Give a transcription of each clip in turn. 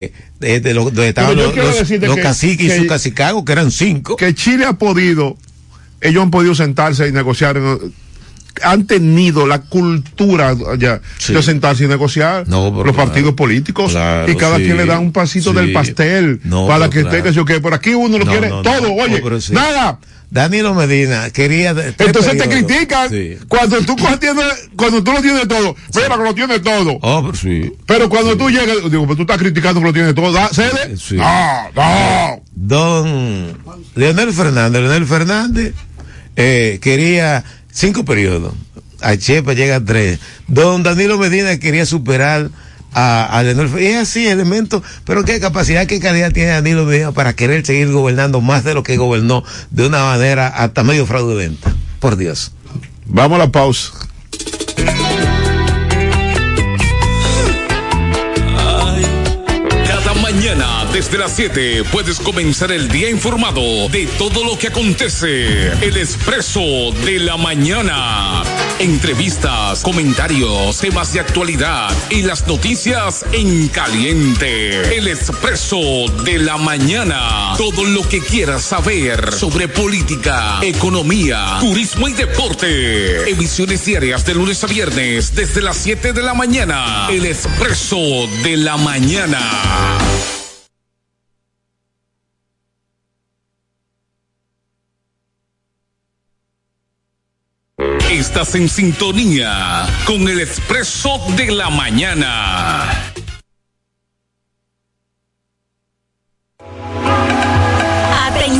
de, de, lo, de estaban los, los, los caciques y sus cacicagos, que eran cinco. Que Chile ha podido, ellos han podido sentarse y negociar han tenido la cultura ya sí. de sentarse y negociar no, los claro, partidos políticos claro, y cada sí, quien le da un pasito sí. del pastel no, para que claro. esté que por aquí uno lo quiere todo oye nada Danilo Medina quería. Entonces te critican sí. cuando tú tienes, cuando tú lo tienes todo. Mira que lo tienes todo. Oh, pero sí. Pero cuando tú llegas, digo, pues tú estás criticando que lo tienes todo. ¿Cede? Sí. No, no. Don Leonel Fernández, Leonel Fernández eh, quería cinco periodos. A Chepa llega tres. Don Danilo Medina quería superar a, a Leonel Es así, elementos, pero qué capacidad, qué calidad tiene Danilo Medina para querer seguir gobernando más de lo que gobernó de una manera hasta medio fraudulenta. Por Dios. Vamos a la pausa. mañana desde las 7 puedes comenzar el día informado de todo lo que acontece. El expreso de la mañana. Entrevistas, comentarios, temas de actualidad y las noticias en caliente. El expreso de la mañana. Todo lo que quieras saber sobre política, economía, turismo y deporte. Emisiones diarias de lunes a viernes desde las 7 de la mañana. El expreso de la mañana. Estás en sintonía con el expreso de la mañana.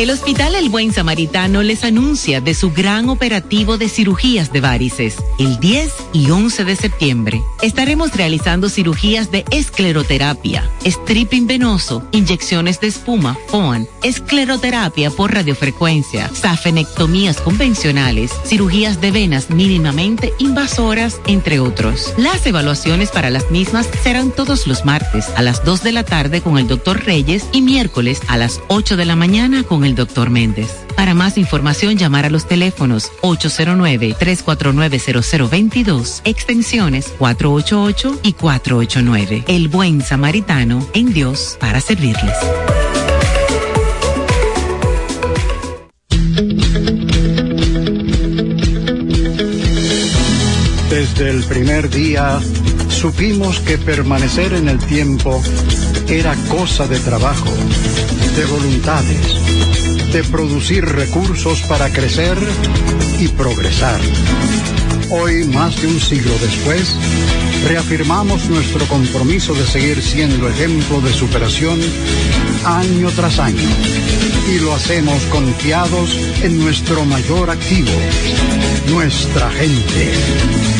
El Hospital El Buen Samaritano les anuncia de su gran operativo de cirugías de varices. El 10 y 11 de septiembre estaremos realizando cirugías de escleroterapia, stripping venoso, inyecciones de espuma, FOAN, escleroterapia por radiofrecuencia, safenectomías convencionales, cirugías de venas mínimamente invasoras, entre otros. Las evaluaciones para las mismas serán todos los martes a las 2 de la tarde con el doctor Reyes y miércoles a las 8 de la mañana con el doctor Méndez. Para más información, llamar a los teléfonos 809-349-0022, extensiones 488 y 489. El buen samaritano en Dios para servirles. Desde el primer día supimos que permanecer en el tiempo era cosa de trabajo, de voluntades de producir recursos para crecer y progresar. Hoy, más de un siglo después, reafirmamos nuestro compromiso de seguir siendo ejemplo de superación año tras año. Y lo hacemos confiados en nuestro mayor activo, nuestra gente.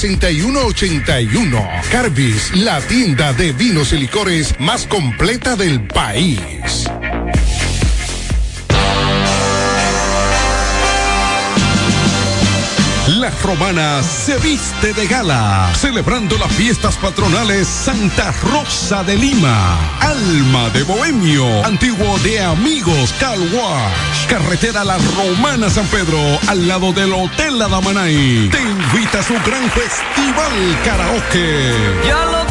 6181. Carbis, la tienda de vinos y licores más completa del país. Romana se viste de gala, celebrando las fiestas patronales Santa Rosa de Lima, Alma de Bohemio, antiguo de Amigos Car carretera La Romana San Pedro, al lado del Hotel Adamanay. Te invita a su gran festival karaoke. Ya lo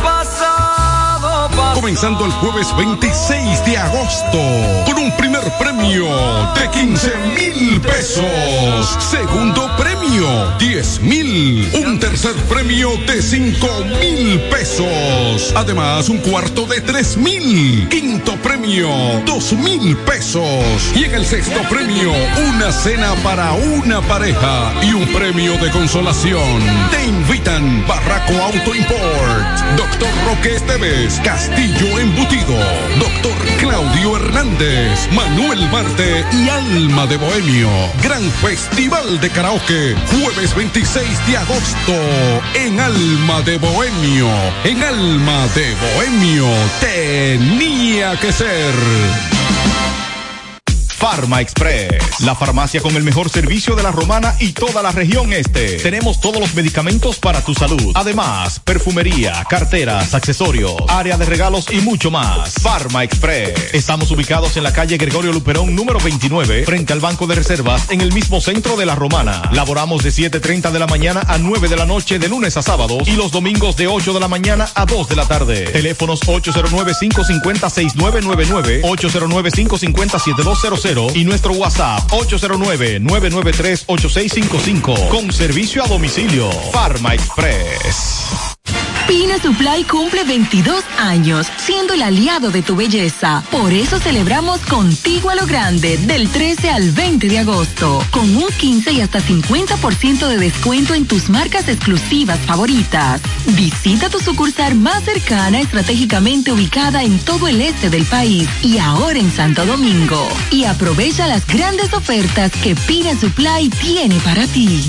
Comenzando el jueves 26 de agosto con un primer premio de 15 mil pesos. Segundo premio 10 mil. Un tercer premio de 5 mil pesos. Además un cuarto de 3 mil. Quinto premio 2 mil pesos. Y en el sexto premio una cena para una pareja y un premio de consolación. Te invitan Barraco Auto Import. Doctor Roque Esteves. Castillo Embutido, Doctor Hernández, Manuel Marte y Alma de Bohemio. Gran Festival de Karaoke, jueves 26 de agosto, en Alma de Bohemio. En Alma de Bohemio tenía que ser. Farma Express, la farmacia con el mejor servicio de la romana y toda la región este. Tenemos todos los medicamentos para tu salud. Además, perfumería, carteras, accesorios, área de regalos y mucho más. Farma Express. Estamos ubicados en la calle Gregorio Luperón número 29, frente al Banco de Reservas, en el mismo centro de la romana. Laboramos de 7.30 de la mañana a 9 de la noche de lunes a sábados y los domingos de 8 de la mañana a 2 de la tarde. Teléfonos 809-550-6999, 809-550-7200 y nuestro WhatsApp 809-993-8655 con servicio a domicilio. Farma Express. Pina Supply cumple 22 años, siendo el aliado de tu belleza. Por eso celebramos contigo a lo grande, del 13 al 20 de agosto, con un 15 y hasta 50% de descuento en tus marcas exclusivas favoritas. Visita tu sucursal más cercana, estratégicamente ubicada en todo el este del país y ahora en Santo Domingo. Y aprovecha las grandes ofertas que Pina Supply tiene para ti.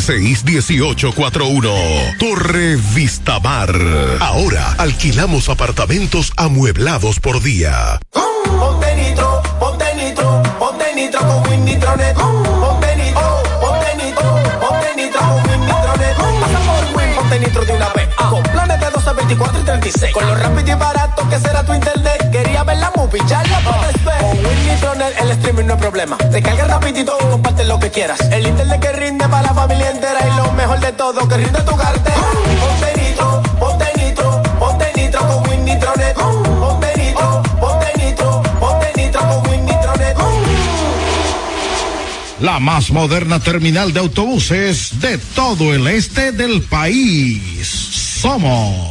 1841 Torre Vistamar. Ahora alquilamos apartamentos amueblados por día. Ponte nitro, ponte nitro, ponte nitro con Win Nitronet. Ponte nitro, ponte nitro, ponte nitro con Win Nitronet. Pasa por Win, ponte nitro de una vez. Con planes de 12, 24 y 36. Con lo rápido y barato que será tu internet. Quería ver la movie, ya la puedes ver. Con Win Nitronet el streaming no hay problema. Te carga rapidito lo que quieras. El internet que rinde para la familia entera y lo mejor de todo que rinde tu cartera. Ponte nitro, ponte nitro, ponte nitro con Win Nitronet. Ponte nitro, ponte nitro, ponte nitro con Win Nitronet. La más moderna terminal de autobuses de todo el este del país. Somos.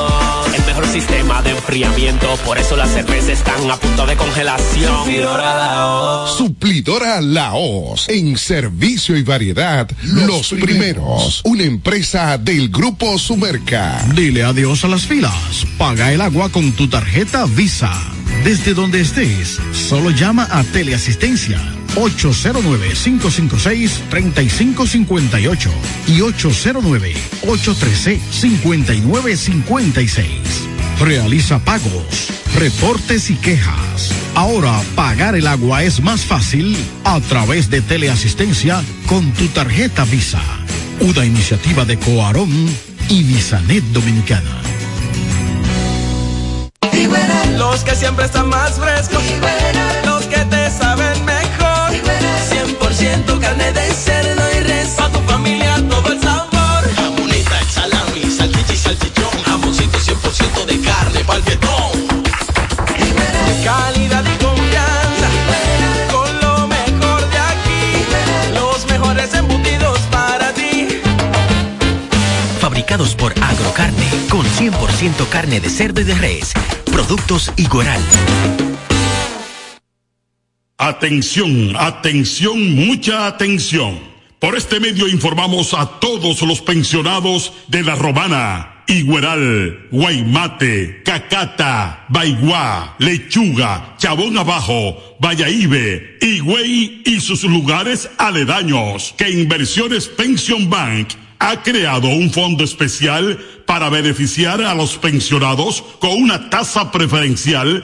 Sistema de enfriamiento. Por eso las cervezas están a punto de congelación. Suplidora Laos. Suplidora Laos. En servicio y variedad, los, primeros. Una empresa del Grupo Sumerca. Dile adiós a las filas. Paga el agua con tu tarjeta Visa. Desde donde estés, solo llama a Teleasistencia 809-556-3558 y 809-813-5956. Realiza pagos, reportes y quejas. Ahora pagar el agua es más fácil a través de teleasistencia con tu tarjeta Visa. Una iniciativa de Coarón y Visanet Dominicana. Los que siempre están más frescos. Los que te saben Por Agrocarne. Con 100% carne de cerdo y de res. Productos Igueral. Atención, atención, mucha atención. Por este medio informamos a todos los pensionados de La Romana, Igueral, Guaymate, Cacata, Baigua, Lechuga, Chabón Abajo, Vallaibe, Higüey y sus lugares aledaños que Inversiones Pension Bank ha creado un fondo especial para beneficiar a los pensionados con una tasa preferencial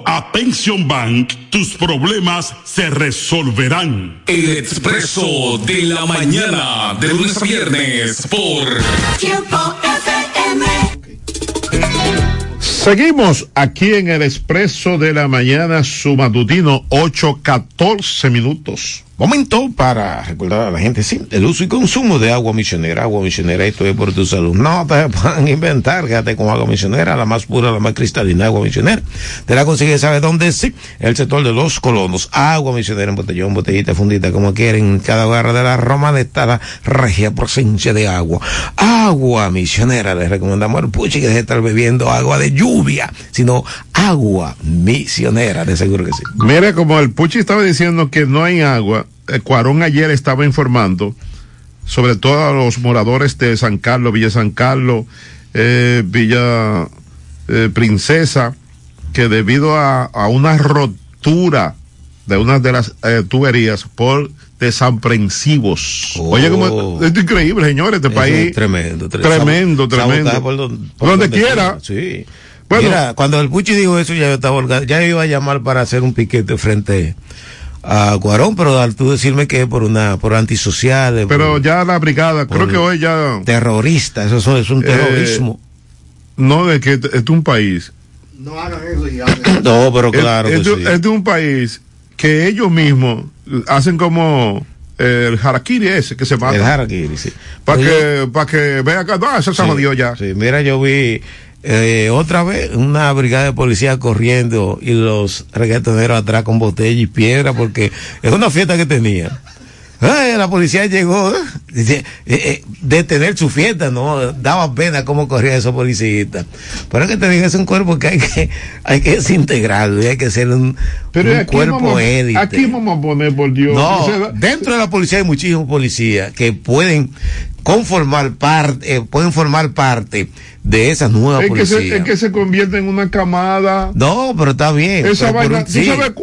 a Pension Bank, tus problemas se resolverán. El expreso de la mañana, de lunes a viernes, por Tiempo FM. Seguimos aquí en el expreso de la mañana, su matutino, 8.14 minutos. Momento para recordar a la gente, sí, el uso y consumo de agua misionera. Agua misionera, esto es por tu salud. No te puedan inventar, quédate con agua misionera, la más pura, la más cristalina, agua misionera. Te la consigues, ¿sabes dónde? Sí, el sector de los colonos. Agua misionera en botellón, botellita, fundita, como quieren. Cada barra de la Roma está la regia presencia de agua. Agua misionera, les recomendamos al puchi que deje de estar bebiendo agua de lluvia, sino agua misionera, de seguro que sí. Mire, como el puchi estaba diciendo que no hay agua, Cuarón ayer estaba informando sobre todos los moradores de San Carlos, Villa San Carlos, eh, Villa eh, Princesa, que debido a, una rotura de una de las tuberías por desaprensivos. Oye, como es increíble, señores, este país. tremendo, tremendo, tremendo. Por, donde, quiera. Sí. Bueno, Mira, cuando el Puchi dijo eso, ya yo estaba, ya iba a llamar para hacer un piquete frente a Guarón, pero al tú decirme que por una por antisocial. Pero ya la brigada, creo que hoy ya. Terrorista, eso es un terrorismo. Eh, no, de que es un país. No hagan eso y No, pero claro. Es, que es de un país que ellos mismos hacen como el harakiri ese que se mata. El harakiri, sí. Para que, para que vea acá, no, eso se jodió ya. Sí, mira, yo vi eh, otra vez una brigada de policía corriendo y los reggaetoneros atrás con botella y piedra porque es una fiesta que tenía. Ay, la policía llegó eh, eh, detener su fiesta, no daba pena cómo corría esos policías. Pero es que te digo, es un cuerpo que hay que, hay que desintegrarlo y hay que ser un, un cuerpo élite. Aquí vamos a poner, por Dios. No, dentro de la policía hay muchísimos policías que pueden conformar parte, eh, pueden formar parte de esa nueva es policía. Que se, es que se convierte en una camada. No, pero está bien. Esa vaina, ¿tú sabes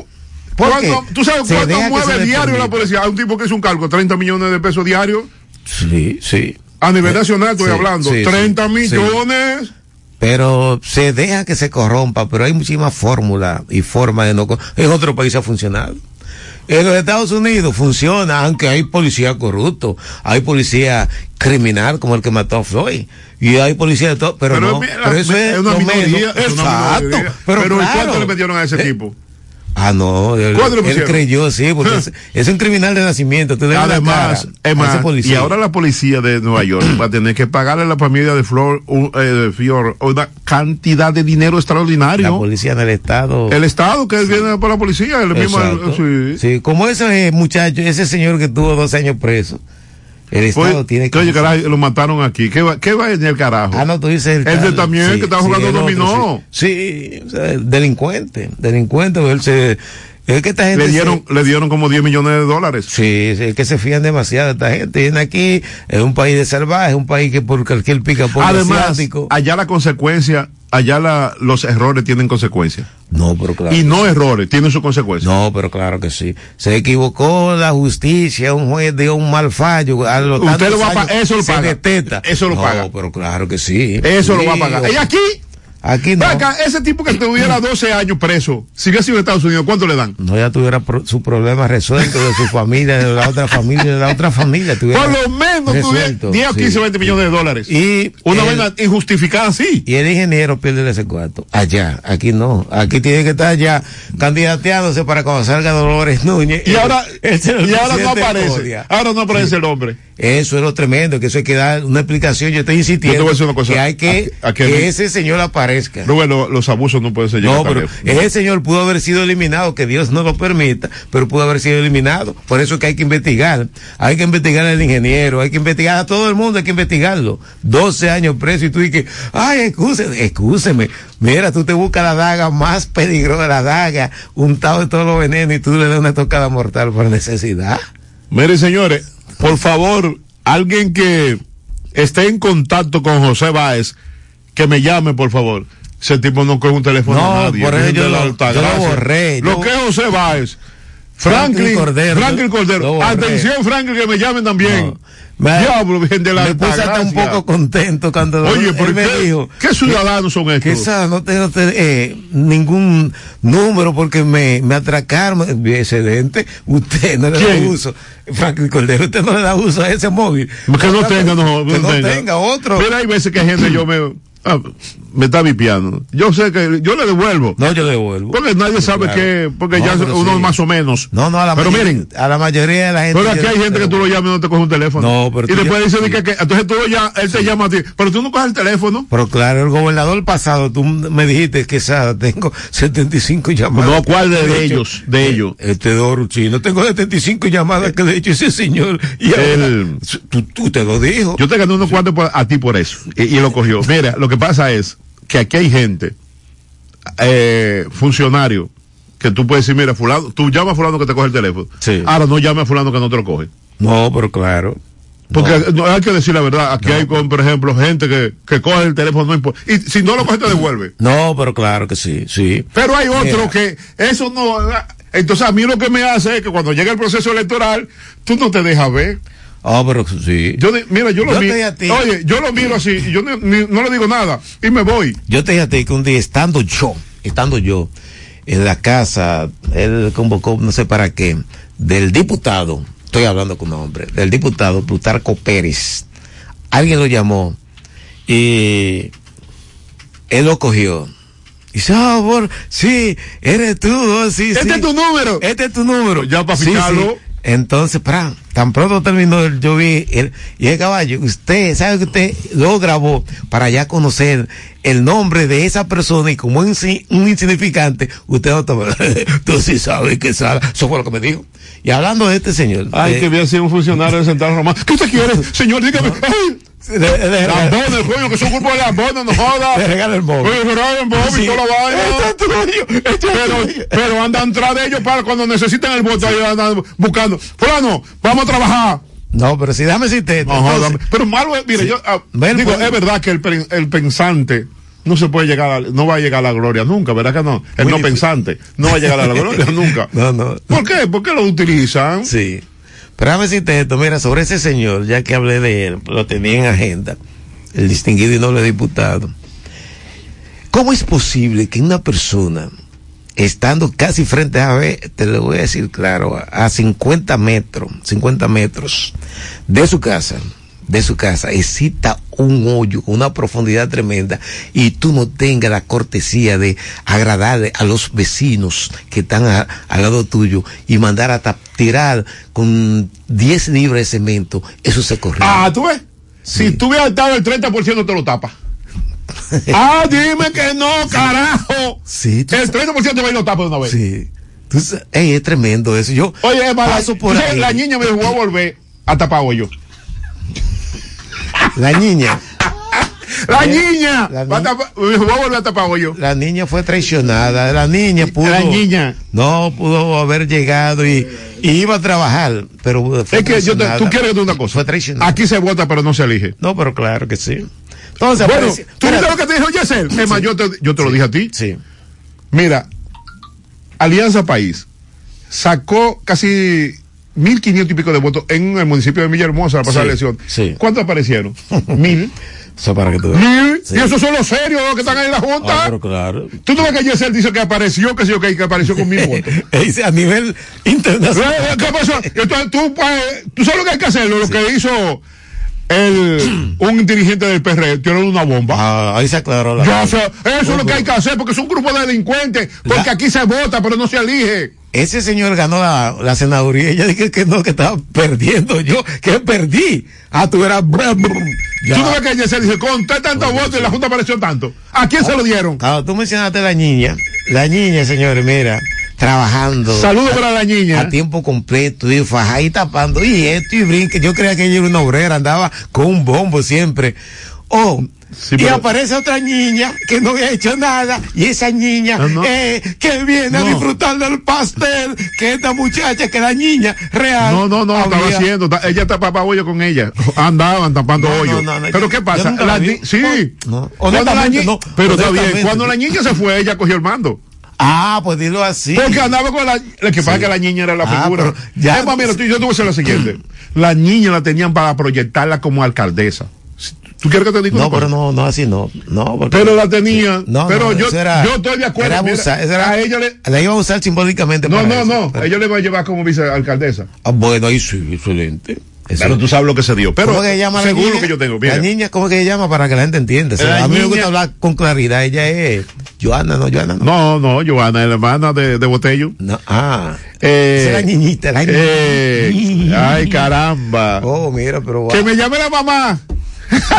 ¿Cuánto, ¿Tú sabes cuánto mueve diario la policía? Hay un tipo que es un cargo, 30 millones de pesos diarios. Sí, sí. A nivel nacional estoy hablando, 30 millones. Pero se deja que se corrompa, pero hay muchísimas fórmulas y formas de no. En otro país ha funcionado. En los Estados Unidos funciona, aunque hay policía corrupto, hay policía criminal como el que mató a Floyd, y hay policía de todo, pero, no, pero eso es, una minoría, exacto, pero, pero claro, ¿cuánto le metieron a ese eh, tipo? Ah, no, él, él creyó, sí, porque es, es, un criminal de nacimiento. Además, es más, y ahora la policía de Nueva York va a tener que pagarle a la familia de Flor un, eh, de Fior una cantidad de dinero extraordinario. La policía del Estado. El Estado que viene por la policía, el mismo. Sí. sí, como ese muchacho, ese señor que tuvo dos años preso. El Estado pues, tiene que. Oye, carajo, lo mataron aquí. ¿Qué va, qué va en el carajo? Ah, no, tú dices el. Ese también, sí, que estaba jugando sí, dominó. Otro, sí, sí o sea, delincuente. Delincuente, él se. Es que esta gente le dieron, se, le dieron como 10 millones de dólares. Sí, es que se fían demasiado de esta gente. Viene aquí, es un país de salvaje, un país que por cualquier pica por Además, asiático. allá la consecuencia, allá la, los errores tienen consecuencias. No, pero claro. Y no errores, tienen sus consecuencias. No, pero claro que sí. Se equivocó la justicia, un juez dio un mal fallo. A Usted lo va a pagar, eso lo paga. Eso lo no, paga. pero claro que sí. Eso sí. lo va a pagar. Y aquí Aquí no. Acá, ese tipo que tuviera 12 años preso, si hubiera sido en Estados Unidos, ¿cuánto le dan? No, ya tuviera pro, su problema resuelto de su familia, de la otra familia, de la otra familia. Por lo menos resuelto, 10 o 15 sí. 20 millones de dólares. Y una vaina injustificada así. Y el ingeniero pierde ese cuarto. Allá, aquí no. Aquí tiene que estar allá candidateándose para cuando salga Dolores Núñez. Y ahora, y ahora no aparece. Ahora no aparece el hombre. Eso es lo tremendo, que eso hay que dar una explicación. Yo estoy insistiendo Yo cosa, que hay que, aquí, aquí que me... ese señor aparezca. No, bueno, los abusos no pueden ser No, pero ese señor pudo haber sido eliminado, que Dios no lo permita, pero pudo haber sido eliminado. Por eso es que hay que investigar. Hay que investigar al ingeniero, hay que investigar a todo el mundo, hay que investigarlo. 12 años preso y tú dices, ay, excúseme, excúseme. Mira, tú te buscas la daga más peligrosa, la daga, untado de todos los venenos y tú le das una tocada mortal por necesidad. Mire, señores, por favor, alguien que esté en contacto con José Báez, que me llame, por favor. Ese tipo no coge un teléfono no, a nadie. Por eso yo, lo, yo lo borré. Lo yo... que es José Báez. Franklin, Franklin Cordero. Franklin Cordero. Atención, Franklin, que me llamen también. No. Me, Diablo, bien de la me puse hasta un poco contento cuando Oye, él me qué, dijo ¿qué ciudadanos son estos? Que esa, no tengo eh, ningún número porque me, me atracaron. Excelente. Usted no le ¿Quién? da uso. Franklin Cordero, usted no le da uso a ese móvil. Que no tenga, no, que no tenga. tenga otro. Pero hay veces que hay gente, yo me, ah, me está vipiando. Yo sé que yo le devuelvo. No, yo le devuelvo. Porque nadie Sí, sabe claro. que, porque No, ya uno sí. más o menos. No, no, a la, Pero mayoría, miren, a la mayoría de la gente. pero aquí hay gente que tú lo llamas y no te coge un teléfono. No, pero y después ya- dice de que, que- entonces tú llamas, él te llama a ti, pero tú no coges el teléfono. Pero claro, el gobernador pasado, tú me dijiste que esa, tengo 75 llamadas. No, ¿cuál de, de ellos? De eh, ellos. Este Doruchino, tengo 75 llamadas que le he hecho ese señor. Y ahora, El- tú, tú te lo dijo. Yo te gané unos cuantos a ti por eso. Y, y lo cogió. Mira, lo que pasa es que aquí hay gente, eh, funcionario, que tú puedes decir, mira, fulano, tú llamas a fulano que te coge el teléfono. Sí. Ahora no llames a fulano que no te lo coge. No, pero claro. Porque no, hay que decir la verdad. Aquí hay, con, por ejemplo, gente que, que coge el teléfono, no importa. Y si no lo coge, te devuelve. No, pero claro que sí, sí. Pero hay otro Mira. que eso no. Entonces, a mí lo que me hace es que cuando llega el proceso electoral, tú no te dejas ver. Ah, pero sí. Yo, mira, yo lo Yo te miro. dije a ti. Oye, yo lo miro así y yo ni- ni- no le digo nada y me voy. Yo te dije a ti que un día estando yo, estando yo en la casa, él convocó, no sé para qué, del diputado, estoy hablando con un hombre, del diputado Plutarco Pérez. Alguien lo llamó y él lo cogió. Y dice, ah, por, sí, eres tú, oh, sí, Este sí. es tu número. Este es tu número. Ya para Sí, fijarlo. sí. Entonces, para, tan pronto terminó, el- yo vi el, y el caballo, usted, sabe que usted lo grabó para ya conocer el nombre de esa persona y como un, insi- un insignificante, usted no toma, tú sí sabes que sabe, eso fue lo que me dijo. Y hablando de este señor. Ay, eh, que había sido un funcionario del Central Romano. ¿Qué usted quiere? Señor, dígame. Ay, de- de- Lambones, coño, que son grupos de lambones, no joda. Le regala el móvil. Oye, regala el móvil, Sí. toda la vaina. Esto es tuyo, esto es pero, andan tras de ellos para cuando necesitan el voto, ahí andan buscando. Fulano, vamos a trabajar. No, pero si déjame decirte esto. No, entonces- joda. pero malo es, mire, Sí. yo ah, digo, pues. es verdad que el, el pensante no se puede llegar a, no va a llegar a la gloria nunca, ¿verdad que no? El Muy no difícil. pensante no va a llegar a la gloria nunca. No, no. ¿Por qué? ¿Por qué lo utilizan? Sí. Pero déjame decirte esto, mira, sobre ese señor, ya que hablé de él, lo tenía en agenda, el distinguido y noble diputado. ¿Cómo es posible que una persona, estando casi frente a te lo voy a decir claro, a 50 metros, 50 metros de su casa, de su casa, exista un hoyo una profundidad tremenda y tú no tengas la cortesía de agradarle a los vecinos que están a- al lado tuyo y mandar a tirar con 10 libras de cemento, eso se corre. Ah, ¿tú ves? Si tú hubieras dado el 30% te lo tapas. ah, dime que no, carajo. Sí, tú El 30% te va y lo tapa de una vez. Sí. Tú sa- ey, es tremendo eso. Yo Oye, paso por tú sabes, ahí. la niña me dijo, voy a volver a tapar hoyo. La niña. La niña la va a voy volver a tapar hoyo. La niña fue traicionada. La niña pudo. La niña. No pudo haber llegado y, y iba a trabajar, pero fue Es que yo te- traicionada. tú quieres una cosa. Fue traicionada. Aquí se vota, pero no se elige. No, pero claro que sí. Entonces, Bueno, ¿tú viste lo que te dijo Yesel? Es más, yo te, yo te lo dije a ti. Sí. Mira, Alianza País sacó casi 1.500 y pico de votos en el municipio de Villahermosa la pasada Sí, elección. sí. ¿Cuántos aparecieron? Mil. Eso para que tú. Mil. Sí. Y esos son los serios los que están ahí en la Junta. Ah, pero claro. Tú no ves que Yesel dice que apareció, que sí, ok, que apareció con mil votos. Dice a nivel internacional. Eh, ¿Qué pasó? Entonces, tú, pues, tú sabes lo que hay que hacer, lo que hizo el, un dirigente del PRD, tiró una bomba. Ah, ahí se aclaró la Ya, sea, eso es lo que hay que hacer, porque es un grupo de delincuentes, porque La- aquí se vota, pero no se elige. Ese señor ganó la, la senaduría. Ella dije que no, que estaba perdiendo. Yo, que perdí. Ah, tú eras. Ya. Tú no ves que Yesel dice, conté tantos votos y la Junta apareció tanto. ¿A quién se lo dieron? Claro, tú mencionaste a la niña. La niña, señores, mira, trabajando. Saludos para la niña. A tiempo completo, y fajá y tapando, y esto y brinque. Yo creía que ella era una obrera, andaba con un bombo siempre. Oh, Sí, y pero- aparece otra niña que no había hecho nada, y esa niña Ah, no. eh, que viene a disfrutar del pastel, que esta muchacha, que la niña real. No, no, no, estaba haciendo. Ella tapaba hoyo con ella. Andaban tapando hoyo. no, no, Pero ¿qué pasa? La ni- sí. No, Cuando la honestamente ni- no, Pero está bien. Cuando la niña se fue, ella cogió el mando. Ah, pues dilo así. Porque andaba con la. Lo que pasa que la niña era la Ah, figura. ya- tú- yo te voy a decir lo siguiente. La niña la tenían para proyectarla como alcaldesa. ¿Tú quieres que te diga No, pero no, no, así no. No, porque- Pero la tenían. No, pero no, yo, era- yo estoy de acuerdo. era mira, abusar, eso era- a ella le. La iba a usar simbólicamente No, para no, eso, no. pero- Ella le va a llevar como vicealcaldesa. Ah, bueno, ahí sí, excelente. Pero tú sabes lo que se dio. Pero ¿Cómo que llama según niña? lo que yo tengo. Mira. La niña, ¿cómo que se llama? Para que la gente entienda. O sea, La a mí me gusta hablar con claridad. Ella es Joana, no, Joana, no. No, no, Joana, la hermana de, de Botello. No, ah. Eh, Esa es la niñita, la eh, niñita. ay, caramba. Oh, mira, pero wow. Que me llame la mamá.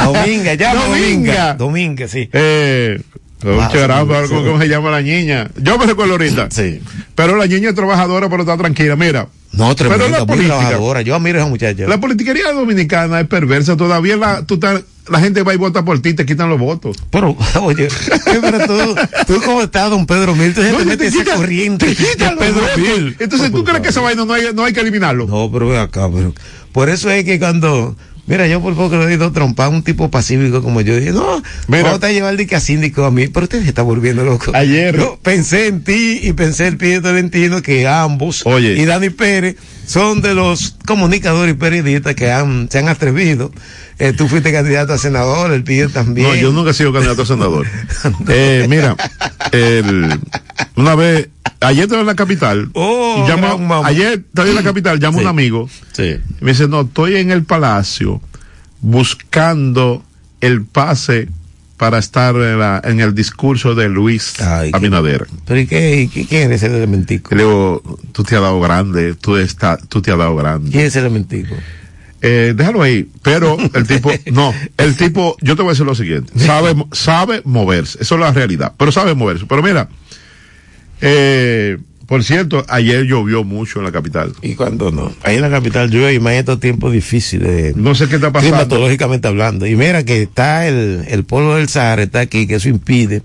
Dominga, Dominga. Dominga. Dominga, sí. Eh, caramba, sí, ¿cómo, se llama la niña? Yo me recuerdo ahorita. Sí. Pero la niña es trabajadora, pero está tranquila. Mira, No, Pero tremenda, la muy política- trabajadora. Yo admiro a esa muchacha. la politiquería dominicana es perversa. Todavía la, tú estás- la gente va y vota por ti, te quitan los votos. Pero, oye, pero tú, tú como estás, don Pedro Mil, tú se No, te te metes esa corriente te quitan de los Pedro votos. Mil. Entonces, ¿tú crees que esa vaina no hay, no hay que eliminarlo? No, pero ve acá, pero. Por eso es que cuando. Mira, yo por poco le he ido trompa a un tipo pacífico como yo. Dije, no, Mira. vamos a llevar el dique a síndico a mí. Pero usted se está volviendo loco. Ayer. Yo pensé en ti y pensé en Pío Tolentino que ambos Oye. y Dani Pérez son de los comunicadores y periodistas que han, se han atrevido. Eh, tú fuiste candidato a senador, el Pío también. No, yo nunca he sido candidato a senador. eh, mira, el- una vez, ayer estaba en la capital. Oh, gran ayer estaba en la capital, llama Sí. un amigo. Sí. Y me dice, no, estoy en el palacio buscando el pase para estar en, la- en el discurso de Luis Abinader. ¿Pero y qué, y qué- quién es ese elementico? Le digo, tú te has dado grande, tú, está, tú te has dado grande. ¿Quién es ese elementico? Eh, déjalo ahí, pero el tipo, no, el tipo, yo te voy a decir lo siguiente, sabe, sabe moverse, eso es la realidad, pero sabe moverse. Pero mira, eh, por cierto, ayer llovió mucho en la capital. ¿Y cuándo no? Ahí en la capital llueve y más en estos tiempos difíciles. No sé qué está pasando. Climatológicamente hablando. Y mira que está el, el polvo del Sahara, está aquí, que eso impide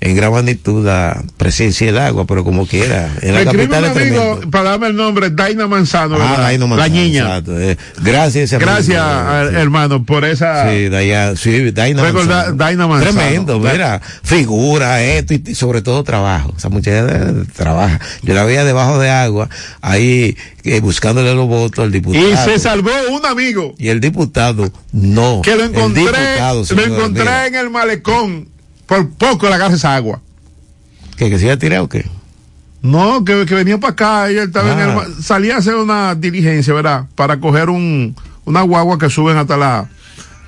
en gran magnitud la presencia del agua, pero como quiera. En la Me escribe capital un amigo, para darme el nombre, Daina Manzano, Ah. Daina la Manzano, niña. exacto, eh. Gracias, amigo. Gracias, a- hermano, por esa... Sí, Daina, sí, Daina Manzano. Daina Manzano. Tremendo, mira, figura, esto y, y sobre todo trabajo. Esa muchacha eh, trabaja. Yo la veía debajo de agua, ahí eh, buscándole los votos al diputado. Y se salvó un amigo Y el diputado, no. que lo El encontré, diputado, lo señora, encontré en el malecón. Por poco le agarra esa agua. ¿Que, que se iba a tirar o qué? No, que, que venía para acá y él estaba en el Ah. salía a hacer una diligencia, ¿verdad? Para coger un, una guagua que suben hasta la,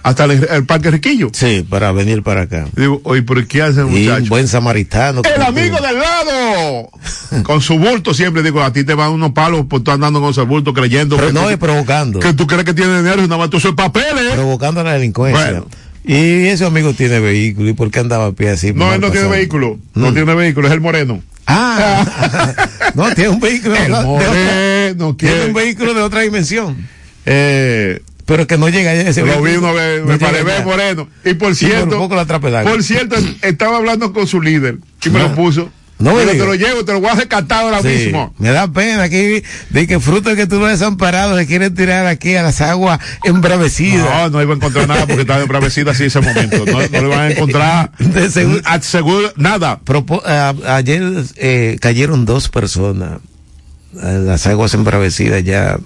hasta el, el Parque Riquillo. Sí, para venir para acá. Digo, oye, pero ¿qué hace el Y un muchacho? buen samaritano. El amigo tú. del lado, con su bulto siempre, digo, a ti te van unos palos por tú andando con ese bulto creyendo Pero que, no, es provocando. que tú crees que tiene dinero y nada más tú son papeles. Provocando la delincuencia. Bueno. Y ese amigo tiene vehículo. ¿Y por qué andaba a pie así? No, él no tiene vehículo, no Mm. tiene vehículo, es el moreno. Ah, no, tiene un vehículo. El de otra- moreno, tiene un vehículo de otra dimensión. Eh, Pero que no llega ese lo vi una vez, No me paré ver moreno. Y por por cierto, agua. por cierto, estaba hablando con su líder y me No. lo puso. No me Digo, te lo llevo, te lo voy a rescatar ahora Sí, mismo. Me da pena aquí de que fruto de que tú lo desamparado le quieren tirar aquí a las aguas embravecidas. No, no iba a encontrar nada porque estaba embravecida así ese momento. No, no le van a encontrar De seguro- a- seguro nada. Propo- a- ayer eh, cayeron dos personas. a Las aguas embravecidas ya.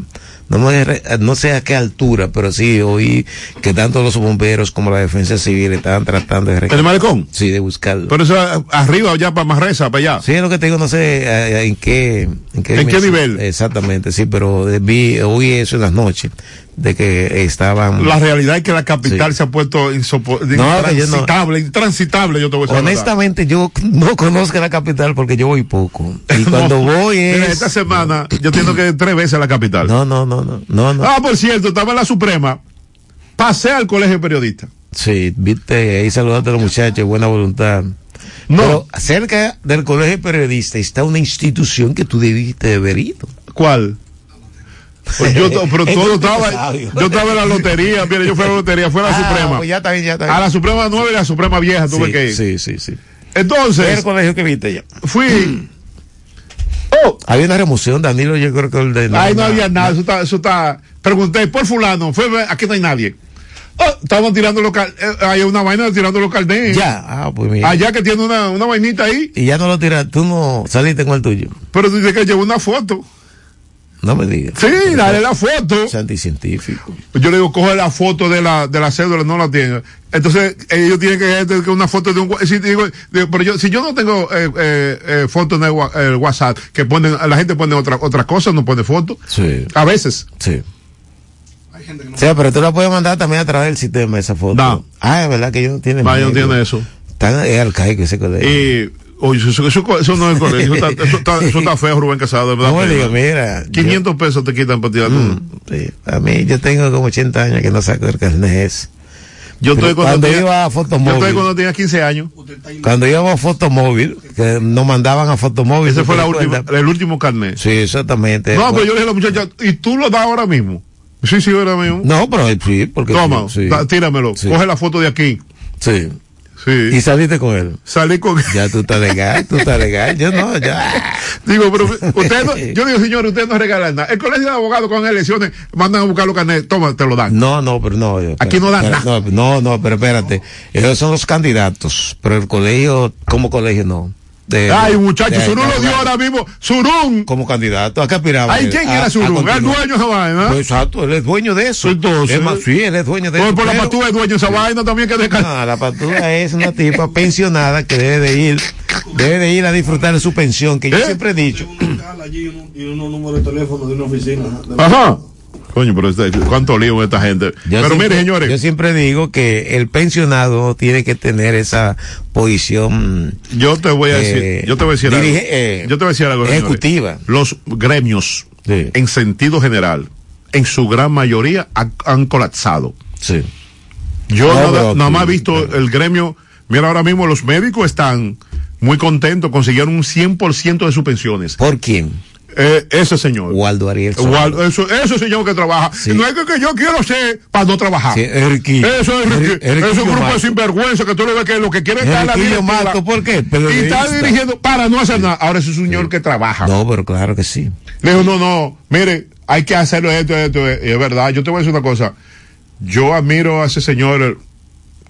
No, me no sé a qué altura, pero sí oí que tanto los bomberos como la defensa civil estaban tratando de ¿El malecón? Sí, de buscarlo. Pero eso a- arriba, ya para Marreza, para allá. Sí, es lo que te digo, no sé eh, en qué en qué, ¿En qué nivel? Exactamente, sí, pero eh, vi, oí eso en las noches, de que estaban... La realidad es que la capital Sí. se ha puesto insopo- No, que yo no- intransitable, intransitable, yo te voy a. Honestamente, yo no conozco la capital porque yo voy poco. Y cuando No, voy mira, es... esta semana yo tengo que ir tres veces a la capital. No, no, no, no, no, no. Ah, por cierto, estaba en la Suprema. Pasé al colegio de periodistas. Sí, viste, ahí saludando a los muchachos, buena voluntad. No. Pero cerca del colegio periodista está una institución que tú debiste de haber ido. ¿Cuál? Pues yo, pero todo estaba, yo estaba en la lotería, mire, yo fui a la lotería, fue a la Ah, Suprema. pues ya está bien, ya está bien. A la Suprema nueva y la Suprema vieja tuve Sí, que ir. sí, sí, sí. Entonces, el colegio que viste ya. fui, oh, Había una remoción, Danilo, yo creo que el de... ahí no había nada, eso está, eso está, pregunté por fulano, fue, aquí no hay nadie. Oh, estaban tirando los, cal- eh, hay una vaina tirando los carnés. Ya, ah, pues mira. Allá que tiene una, una vainita ahí, Y ya no lo tiraste, tú no saliste con el tuyo. pero dice que llevó una foto. No me digas. Sí, dale la foto. Es anticientífico. Yo le digo, coge la foto de la, de la cédula, no la tiene. Entonces, ellos tienen que tener una foto de un si, digo, digo, pero yo, si yo no tengo eh, eh, eh, foto en el, WhatsApp, que ponen, la gente pone otra, otra cosa, no pone foto. Sí. A veces. Sí. Sí, pero tú la puedes mandar también a través del sistema esa foto. No. Ah, es verdad que ellos no tienen. No, ellos no tienen eso. Tan es arcaico ese colegio. Y, oye, eso, eso, eso no es colegio, eso está, eso está, eso está feo, Rubén Casado, verdad. No digas, mira. 500 pesos te quitan para tirar. Mm, sí, a mí yo tengo como 80 años que no saco el carnet ese. Yo estoy cuando, tenía, iba a yo estoy fotomóvil, cuando tenía 15 años. cuando íbamos a fotomóvil, que nos mandaban a fotomóvil. Ese ¿tú fue la última, el último carnet. Sí, exactamente. No, Bueno, pero yo le dije a la muchacha, ¿y tú lo das ahora mismo? Sí, sí, ahora mismo. No, pero sí, porque. Toma, sí, tíramelo. Sí. Coge la foto de aquí. Sí. Sí. Y saliste con él. Salí con. Ya tú estás legal, tú estás legal. Yo no, ya. Digo, pero usted no, yo digo, señor, usted no regala nada. El colegio de abogados con elecciones mandan a buscar los carnets, toma, te lo dan. No, no, pero no. yo- Aquí no dan nada. No, no, pero espérate. Esos son los candidatos, pero el colegio, como colegio, no. De- Ay, de- muchacho, de- Surún lo dio ahora mismo. Surún. Como candidato, ¿a qué aspiraba? Ay? ¿quién era Surún? ¿El dueño de esa vaina? Pues, exacto, él es dueño de eso. Entonces. Es más, sí, él es dueño de Por, eso. por la patúa es dueño de esa vaina también que deja. No, la patúa es una tipa pensionada que debe de ir, debe de ir a disfrutar de su pensión, que yo ¿Eh? siempre he dicho. allí y unos números de teléfono de una oficina. de- Ajá. Coño, pero este, cuánto lío esta gente. pero mire, señores. Yo siempre digo que el pensionado tiene que tener esa posición. Yo te voy a decir, yo te voy a decir algo. Eh, yo te voy a decir algo. Ejecutiva. Los gremios, en sentido general, en su gran mayoría, han, colapsado. Sí. Yo nada, más he visto el gremio. Mira, ahora mismo los médicos están muy contentos, consiguieron un 100% de sus pensiones. ¿Por quién? Eh, ese señor. Waldo Ariel. Waldo, eso, ese señor que trabaja. No es que, yo quiero ser para no trabajar. Sí, Eso es Eso es un grupo de sinvergüenza que tú le ves que lo que quiere es estar la Mato, ¿por qué? y está dirigiendo para no hacer nada. Ahora ese es un señor que trabaja. No, pero claro que sí. Le dijo, no, no, mire, hay que hacerlo esto, esto, esto. Y es verdad, yo te voy a decir una cosa. Yo admiro a ese señor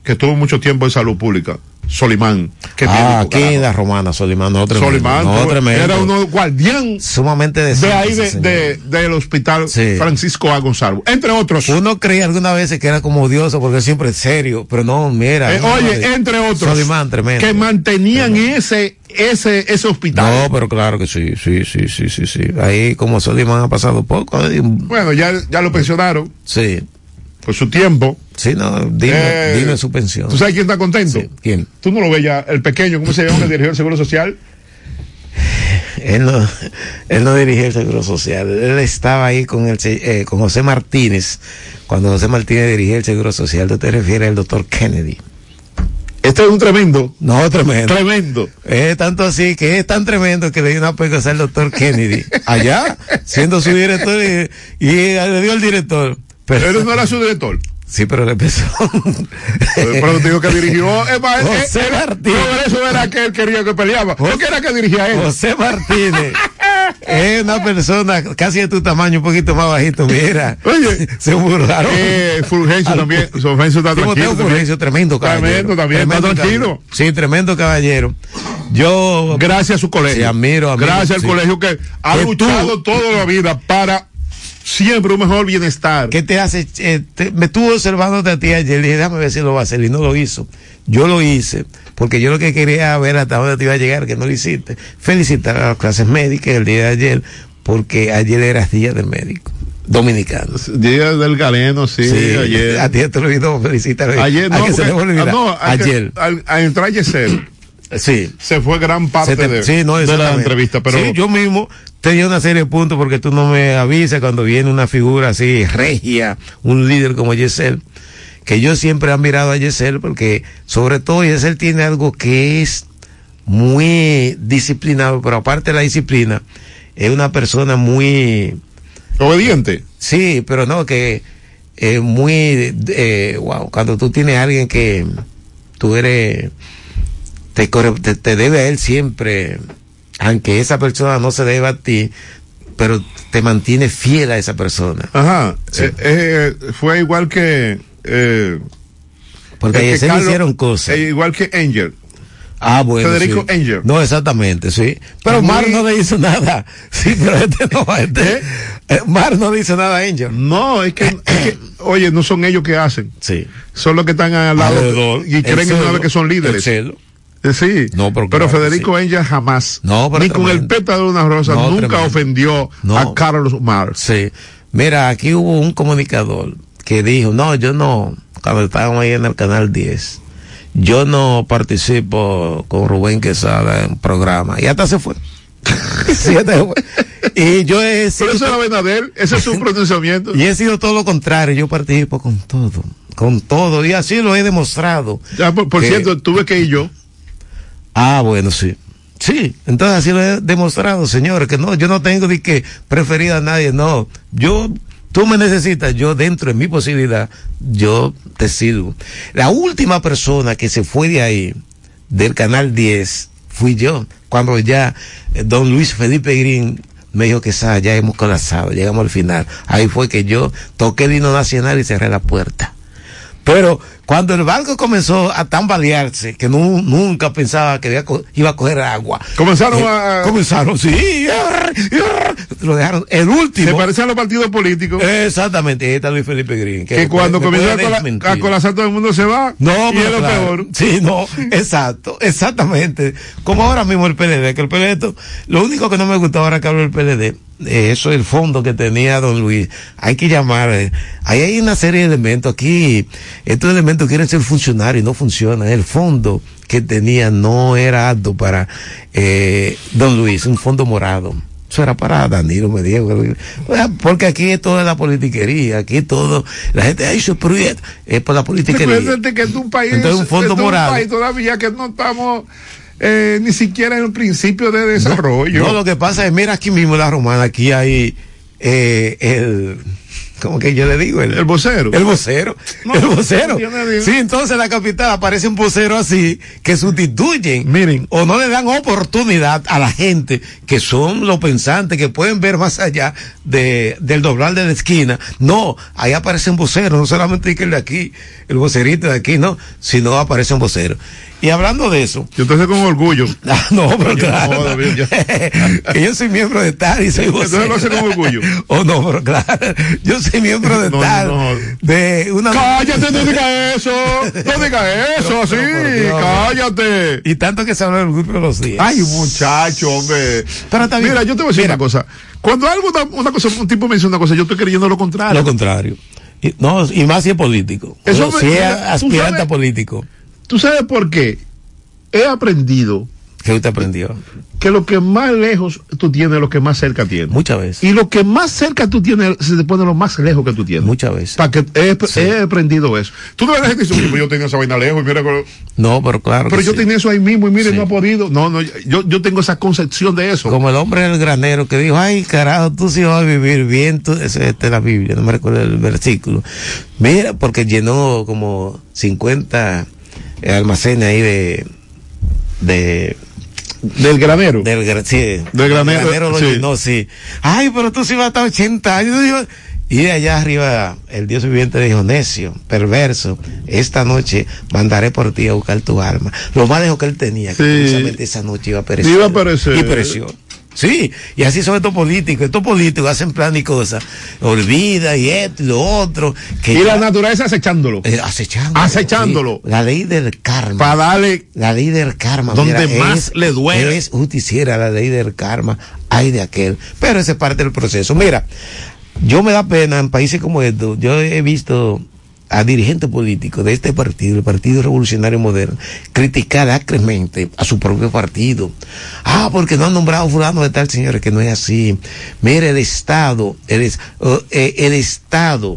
que tuvo mucho tiempo en salud pública Solimán. ah, aquí en la romana, Solimán, no tremendo. Solimán no, tremendo. era uno guardián sumamente de ahí de, del hospital Francisco A. Gonzalo, entre otros. Uno creía algunas veces que era como odioso porque siempre es serio, pero no, mira. Eh, oye, entre otros. Solimán, tremendo. Que mantenían ese ese ese hospital. No, pero claro que sí, sí, sí, sí, sí, sí. Ahí como Solimán ha pasado poco. Bueno, ya, ya lo pensionaron. Sí por su tiempo. Sí, no, dime, eh, dime su pensión. ¿Tú sabes quién está contento? ¿Quién? Tú no lo ves ya, el pequeño, ¿cómo se llama el dirigidor del Seguro Social? Él no, él no dirigía el Seguro Social, él estaba ahí con, el, eh, con José Martínez, cuando José Martínez dirigía el Seguro Social, tú te refieres al doctor Kennedy. Este es un tremendo. No, tremendo. Tremendo. Es tanto así que es tan tremendo que le dio una pegosa al doctor Kennedy. Allá, siendo su director y, y le dio al director. Pero él no era su director. Sí, pero le empezó. pero te digo que dirigió. Es más, José Martínez. eso era que él quería que peleaba. ¿Por qué era que dirigía él? José Martínez. es una persona casi de tu tamaño, un poquito más bajito, mira. Oye. Se burlaron. Eh, Fulgencio también. Fulgencio está tranquilo. Fulgencio, tremendo caballero. Tremendo también, tremendo está tranquilo. Sí, tremendo caballero. Yo. Gracias a su colegio. Sí, admiro, admiro Gracias al colegio que ha luchado toda la vida para siempre un mejor bienestar. ¿Qué te hace? Eh, me estuvo observando a ti ayer y dije, déjame ver si lo va a hacer y no lo hizo. Yo lo hice porque yo lo que quería ver hasta dónde te iba a llegar, que no lo hiciste. Felicitar a las clases médicas el día de ayer porque ayer era día del médico dominicano. Día del galeno, sí, ayer. A ti te olvidó felicitar. Ayer, no, que se le ah, no, ayer. al, entrar Yesel, sí. se fue gran parte de, sí, no, de la entrevista. Pero sí, yo mismo tenía una serie de puntos porque tú no me avisas cuando viene una figura así regia, un líder como Yesel, que yo siempre he admirado a Yesel porque sobre todo Yesel tiene algo que es muy disciplinado, pero aparte de la disciplina, es una persona muy... Obediente. Sí, pero no, que es muy... Eh, wow, cuando tú tienes a alguien que tú eres... Te, te debe a él siempre aunque esa persona no se deba a ti, pero te mantiene fiel a esa persona. Ajá. Eh, eh, fue igual que. Eh, Porque se hicieron cosas. igual que Angel. Ah, bueno. Federico Angel. No, exactamente, sí. Pero Mar no le hizo nada. Sí, pero este no. Este, Mar no hizo nada a Angel. No, es que, es que, oye, no son ellos que hacen. Sí. Son los que están al lado y creen vez que son líderes. Eh, sí, no, pero, Federico Angel jamás, ni con el pétalo de una rosa, nunca ofendió a Carlos Mar. Sí, mira, aquí hubo un comunicador que dijo, no, yo no, cuando estábamos ahí en el canal 10, yo no participo con Rubén Quesada en programa, y hasta se fue. Y yo he sido. Pero eso era Benader, ese es su pronunciamiento. Y he sido todo lo contrario, yo participo con todo, con todo, y así lo he demostrado. Ya, por, cierto, tuve que ir yo Ah, bueno, sí. Sí, entonces así lo he demostrado, señores, que no, yo no tengo de que preferir a nadie, no. Yo, tú me necesitas, yo dentro de mi posibilidad, yo te sirvo. La última persona que se fue de ahí, del canal 10, fui yo, cuando ya eh, don Luis Felipe Green me dijo que ya hemos colapsado, llegamos al final. Ahí fue que yo toqué el himno nacional y cerré la puerta. Pero Cuando el barco comenzó a tambalearse, que nunca pensaba que iba a coger agua. Comenzaron eh, a. Comenzaron, sí. Lo dejaron. El último. Se parecen a los partidos políticos. Exactamente. Ahí está Luis Felipe Green. Que, cuando comienza a, colapsar todo el mundo se va. No, y es lo peor. Sí, no. Exacto. Exactamente. Como ahora mismo el PLD, que el PLD, lo único que no me gustó ahora que hablo del PLD eh, eso es el fondo que tenía don Luis. Hay que llamar. Eh, ahí hay una serie de elementos. Aquí, estos elementos quieren ser funcionarios y no funcionan. El fondo que tenía no era alto para eh, don Luis, un fondo morado. Eso era para Danilo me dijo Porque aquí es toda la politiquería, aquí todo, la gente, ay, eso es por la politiquería. que es un país, Entonces, un fondo morado. Un país todavía que no estamos eh, ni siquiera en el principio de desarrollo. No, lo que pasa es, mira aquí mismo la romana, aquí hay eh, el como que yo le digo? El, vocero. El vocero. el vocero. Sí, entonces en la capital aparece un vocero así que sustituyen. Miren. O no le dan oportunidad a la gente que son los pensantes, que pueden ver más allá de, del doblar de la esquina. No, ahí aparece un vocero, no solamente el de aquí, el vocerito de aquí, no, sino aparece un vocero. Y hablando de eso. Yo estoy con orgullo. Ah, no, pero claro. yo... soy miembro de tal y soy Entonces lo hace con orgullo. Oh, no, pero claro. Yo soy miembro de tal. De una. Cállate, no digas eso. No digas eso, así. cállate. Y tanto que se habla del grupo de los días. Ay, muchacho, hombre. Pero también, Mira, yo te voy a decir una cosa. Cuando algo, una cosa, un tipo me dice una cosa, yo estoy creyendo lo contrario. Lo contrario. Y, no, y más si es político. Eso si es aspirante a político. ¿Tú sabes por qué? He aprendido. ¿Qué usted aprendió? Que lo que más lejos tú tienes, lo que más cerca tienes. Muchas veces. Y lo que más cerca tú tienes, se te pone lo más lejos que tú tienes. Muchas veces. Para que he, aprendido eso. Tú no gente que dice, yo tenía esa vaina lejos y mira. No, pero claro. Pero yo tenía eso ahí mismo y mire, no ha podido. No, no, yo, yo tengo esa concepción de eso. Como el hombre del granero que dijo, ay, carajo, tú sí vas a vivir bien. Tú, esa es la Biblia, no me recuerdo el versículo. Mira, porque llenó como 50 almacén ahí de, de del granero. Del, sí, del granero. sí. No, sí. Ay, pero tú sí vas a estar 80 años. Y de allá arriba, el Dios viviente dijo, necio, perverso, esta noche mandaré por ti a buscar tu alma. Lo más lejos que él tenía, que precisamente esa noche iba a perecer. Iba a perecer. Y pereció. Sí, y así son estos políticos. Estos políticos hacen plan y cosas. Olvida y esto y lo otro. Que y la naturaleza acechándolo. Eh, acechándolo. Acechándolo. La ley del karma. Para darle. La ley del karma. Donde más le duele. Es justiciera la ley del karma. Hay de aquel. Pero esa es parte del proceso. Mira, yo me da pena en países como estos. Yo he visto a dirigentes políticos de este partido, el Partido Revolucionario Moderno, criticar acremente a su propio partido. Ah, porque no han nombrado fulano de tal, señores, que no es así. Mire, el Estado, el, eh, el Estado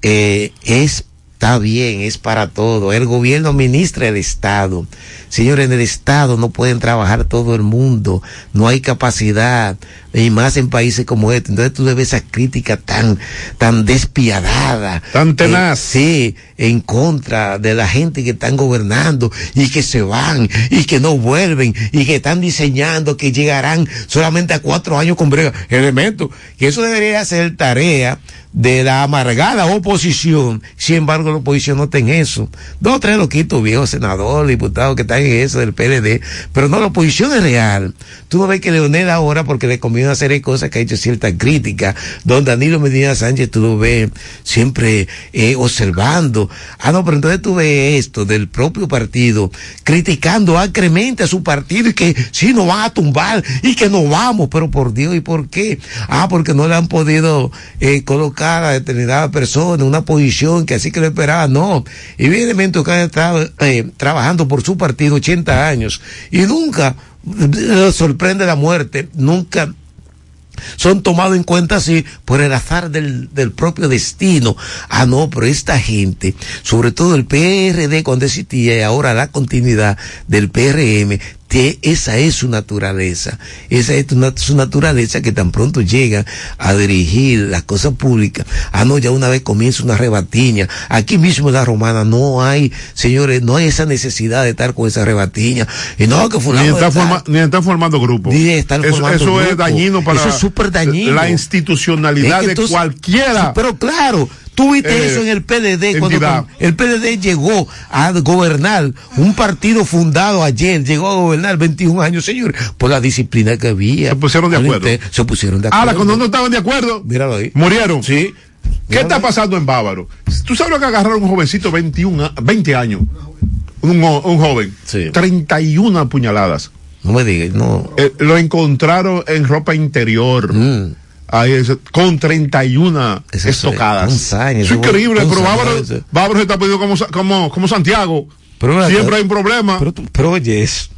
eh, es está bien, es para todo. El gobierno administra el Estado. Señores, en el Estado no pueden trabajar todo el mundo, no hay capacidad, y más en países como este. Entonces tú debes esa crítica tan, tan despiadada. Tan eh, tenaz. sí, en contra de la gente que están gobernando y que se van y que no vuelven y que están diseñando que llegarán solamente a cuatro años con brega. Elemento, que eso debería ser tarea de la amargada oposición. Sin embargo, la oposición no está en eso. Dos o tres loquitos viejos, senadores, diputados que están en eso del PLD, pero no, la oposición es real. Tú no ves que Leonel ahora, porque le conviene hacer cosas que ha hecho cierta crítica, don Danilo Medina Sánchez tú lo ves siempre eh, observando. Ah, no, pero entonces tú ves esto del propio partido, criticando acremente a su partido y que sí nos van a tumbar y que no vamos, pero por Dios, ¿y por qué? Ah, porque no le han podido eh, colocar a determinada persona, una posición que así que lo esperaba, no. Evidentemente que han estado eh, trabajando por su partido 80 años y nunca eh, sorprende la muerte, nunca son tomados en cuenta así por el azar del, del, propio destino. Ah, no, pero esta gente, sobre todo el PRD cuando existía y ahora la continuidad del PRM, esa es su naturaleza. Esa es su naturaleza que tan pronto llega a dirigir las cosas públicas. Ah, no, ya una vez comienza una rebatiña. Aquí mismo en la romana no hay, señores, no hay esa necesidad de estar con esa rebatiña. Y no, que ni, está ni están formando grupos. eso, es dañino para eso es dañino. la institucionalidad de cualquiera. pero claro, Tuviste eh, eso en el PDD cuando el PDD llegó a gobernar un partido fundado ayer, llegó a gobernar 21 años, señor, por la disciplina que había. Se pusieron de acuerdo. Se pusieron de acuerdo. Ahora, cuando no estaban de acuerdo, míralo ahí. Murieron. Sí. ¿Qué está pasando en Bávaro? ¿Tú sabes lo que agarraron un jovencito 21, 20 años? Un, un joven. Sí. 31 apuñaladas. No me digas, no. Eh, lo encontraron en ropa interior. Mm. Ahí es, con 31 Eso estocadas. es es increíble, pero Bávaro, está poniendo como, como, como Santiago. Pero, Siempre hay un problema. Pero, pero oye, es-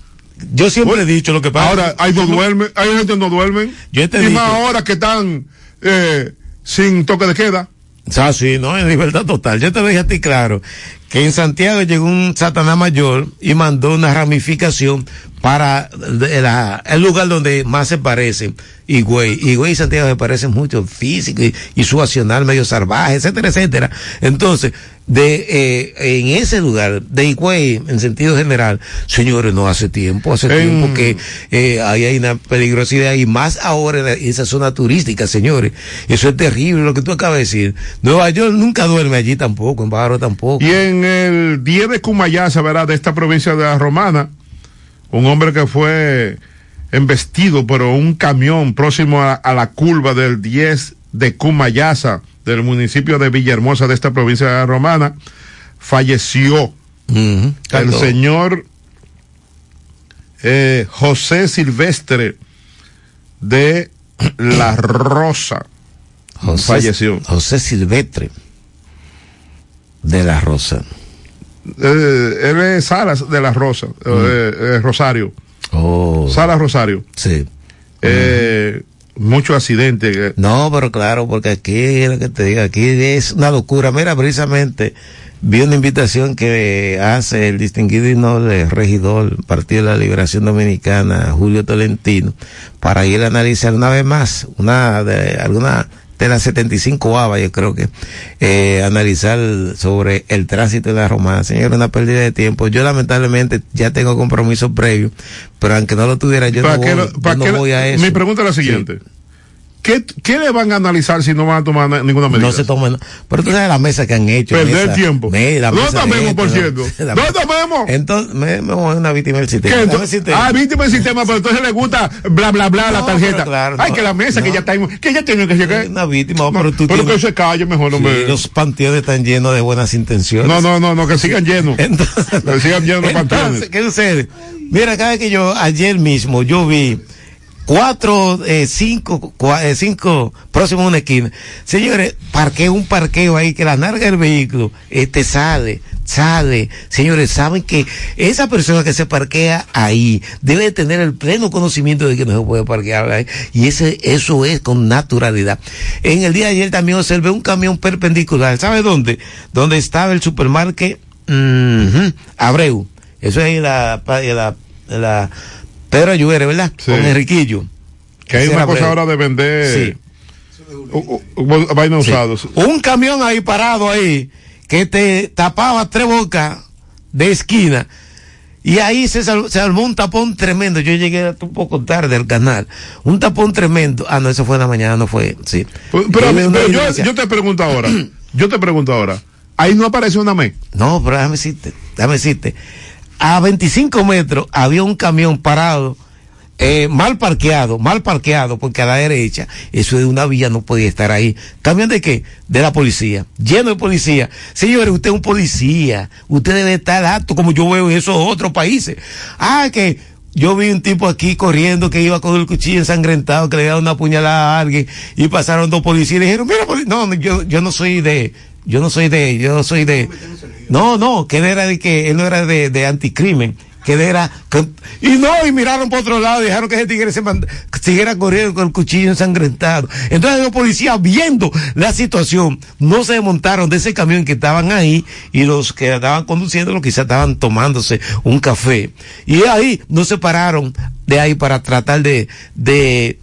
yo siempre he dicho lo que pasa. Ahora, hay no duermen, hay gente que no duermen. Yo te y digo- más ahora que están eh, sin toque de queda. Ah, sí, no, en libertad total. Yo te dije a ti claro, que en Santiago llegó un Satanás mayor y mandó una ramificación para la- el lugar donde más se parecen. Higüey, Higüey y Santiago se parecen mucho físico y, y su accionar medio salvaje, etcétera, etcétera. Entonces, de eh, en ese lugar de Higüey, en sentido general, señores, no hace tiempo, hace En- tiempo que eh, ahí hay una peligrosidad y más ahora en la- en esa zona turística, señores. Eso es terrible lo que tú acabas de decir. Nueva York nunca duerme allí tampoco, en Bávaro tampoco. Y en el 10 de ¿verdad? De esta provincia de la Romana, un hombre que fue embestido por un camión próximo a, a la curva del 10 de Cumayasa, del municipio de Villahermosa de esta provincia Romana, falleció. El señor eh, José Silvestre de La Rosa José, falleció. José Silvestre de la Rosa. Eh, él es Salas de La Rosa, eh, eh, Rosario. Oh. Sala Rosario. Sí. Mucho accidente. No, pero claro, porque aquí es lo que te digo, aquí es una locura. Mira, precisamente vi una invitación que hace el distinguido y noble regidor Partido de la Liberación Dominicana, Julio Tolentino, para ir a analizar una vez más una de alguna de las 75 ABA, yo creo que, eh, analizar sobre el tránsito de la romana. Señor, una pérdida de tiempo. Yo lamentablemente ya tengo compromiso previo, pero aunque no lo tuviera, yo ¿Para no, qué voy, lo- yo para no qué lo- voy a eso. Mi pregunta es la siguiente. ¿Qué, ¿Qué le van a analizar si no van a tomar na- ninguna medida? No se toman. Pero tú sabes la mesa que han hecho. Perder mesa- tiempo. Me- la ¿Dónde mesa está de Memo, esto, por la- cierto? la- ¿Dónde está Memo? Entonces, Memo es una víctima del sistema. Entonces- decirte- ah, víctima del sistema, pero entonces le gusta bla, bla, bla, la No, tarjeta. pero claro, Ay, no, que la mesa, que no. ya está, que ya tiene que llegar. Una víctima, pero tú Pero tienes- que se calle mejor, no Sí, me. los panteones están llenos de buenas intenciones. No, no, no, no, que sigan llenos. Entonces, que sigan llenos los entonces, panteones. ¿qué sucede? Mira, cada vez que yo, ayer mismo, yo vi cuatro, eh, cinco, cua- eh, cinco próximos a una esquina. Señores, parqueo, un parqueo ahí que la narga del vehículo, este sale, sale. Señores, saben que esa persona que se parquea ahí debe tener el pleno conocimiento de que no se puede parquear ahí. Y ese, eso es con naturalidad. En el día de ayer también observé un camión perpendicular. ¿Sabe dónde? Donde estaba el supermarket ujú, Abreu. Eso es la, la, la Pedro Ayuere, ¿verdad? Sí. Con Enriquillo. Que hay una cosa ahora de vender. Sí. usados. Un camión ahí parado ahí que te tapaba tres bocas de esquina. Y ahí se, sal- se armó un tapón tremendo. Yo llegué un poco tarde al canal. Un tapón tremendo. Ah, no, eso fue en la mañana, no fue. Sí. Pero, yo te pregunto ahora. yo te pregunto ahora. Ahí no apareció una MEC. No, pero déjame decirte, déjame decirte. A 25 metros había un camión parado, eh, mal parqueado, mal parqueado, porque a la derecha, eso de una vía no podía estar ahí. ¿Camión de qué? De la policía, lleno de policía. Señores, usted es un policía, usted debe estar alto como yo veo en esos otros países. Ah, que yo vi un tipo aquí corriendo que iba con el cuchillo ensangrentado, que le daba una puñalada a alguien y pasaron dos policías y dijeron, mira, no, yo no soy de, yo no soy de, yo no soy de, no, no, que él era de que, él no era de, de anticrimen, que él era, y no, y miraron por otro lado y dejaron que ese tigre se mand- siguiera corriendo con el cuchillo ensangrentado. Entonces los policías viendo la situación, no se desmontaron de ese camión que estaban ahí y los que estaban conduciendo quizás estaban tomándose un café. Y ahí no se pararon de ahí para tratar de, de,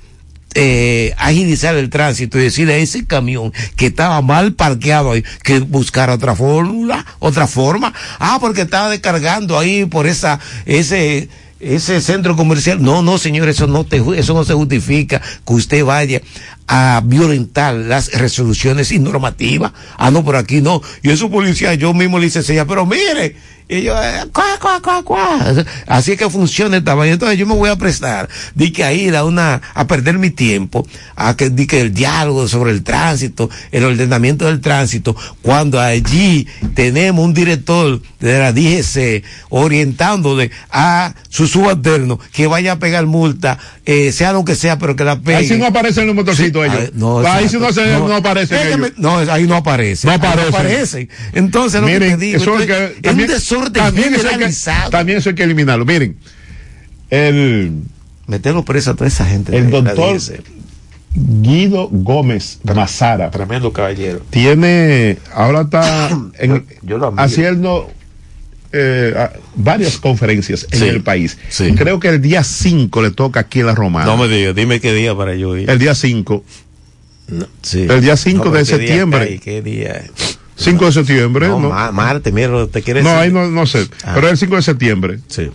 eh, agilizar el tránsito y decirle a ese camión que estaba mal parqueado ahí que buscara otra fórmula, otra forma. Ah, porque estaba descargando ahí por esa, ese, ese centro comercial. No, no, señor, eso no te, eso no se justifica que usted vaya a violentar las resoluciones y normativas. Ah, no, por aquí no. Y eso policía, yo mismo le hice señas, pero mire, y yo, eh, cuá, cuá, cuá, cuá. Así es que funciona esta vaina. Entonces yo me voy a prestar, di que a ir a una, a perder mi tiempo, a que, di que el diálogo sobre el tránsito, el ordenamiento del tránsito, cuando allí tenemos un director de la DGC orientándole a su subalterno que vaya a pegar multa, eh, sea lo que sea, pero que la pegue. Ahí sí no aparecen los motorcitos ellos. Ah, no, ahí sí no, se, No. no, aparecen Es que ellos. no, ahí no aparece. No Ahí aparecen. aparecen. Entonces, lo que Miren, te digo, eso es, entonces, que, es también, un desorden también eso hay que, también eso hay que eliminarlo. Miren, el, Meterlo preso a toda esa gente. el doctor. Guido Gómez Mazara Tremendo caballero. tiene, ahora está en- yo haciendo eh, varias conferencias en el país. sí. Creo que el día 5 le toca aquí en la Romana. No me digas, dime qué día para yo ir. el día 5. Sí. el día 5 No, de pero ¿qué día septiembre. cae? ¿Qué día? 5 de septiembre. No, No, ma- Marte, mira, te quieres No, ahí no, no sé. Ah. Pero el 5 de septiembre. Sí.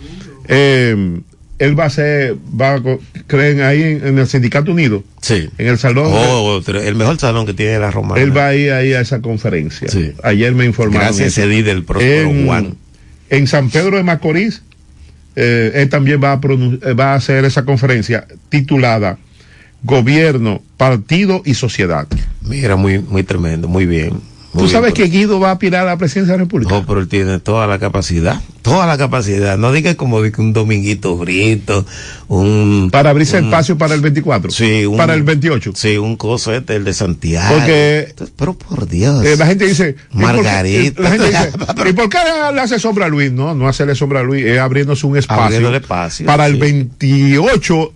Eh, él va a ser, va a, creen ahí en, en el Sindicato Unido, Sí. en el salón. Oh, el mejor salón que tiene la Romana. él va a ir ahí a esa conferencia. Sí. Ayer me informaron. Gracias eso. a ese líder, el próspero en, Juan. en San Pedro de Macorís, eh, él también va a, eh, va a hacer esa conferencia titulada Gobierno, Partido y Sociedad. Mira, muy, muy tremendo, muy bien. Muy ¿Tú sabes por- que Guido va a aspirar a la presidencia de la República? No, pero él tiene toda la capacidad, toda la capacidad. No diga como un dominguito brito, un... Para abrirse un- espacio para el 24. Sí, un- Para el 28. Sí, un coso este, el de Santiago. Porque- Pero por Dios. Eh, la gente dice, ¿y por qué- Margarita. La gente dice, ¿y por qué le hace sombra a Luis? No, no hacerle sombra a Luis, es abriéndose un espacio. Abriéndole espacio, para el sí. 28,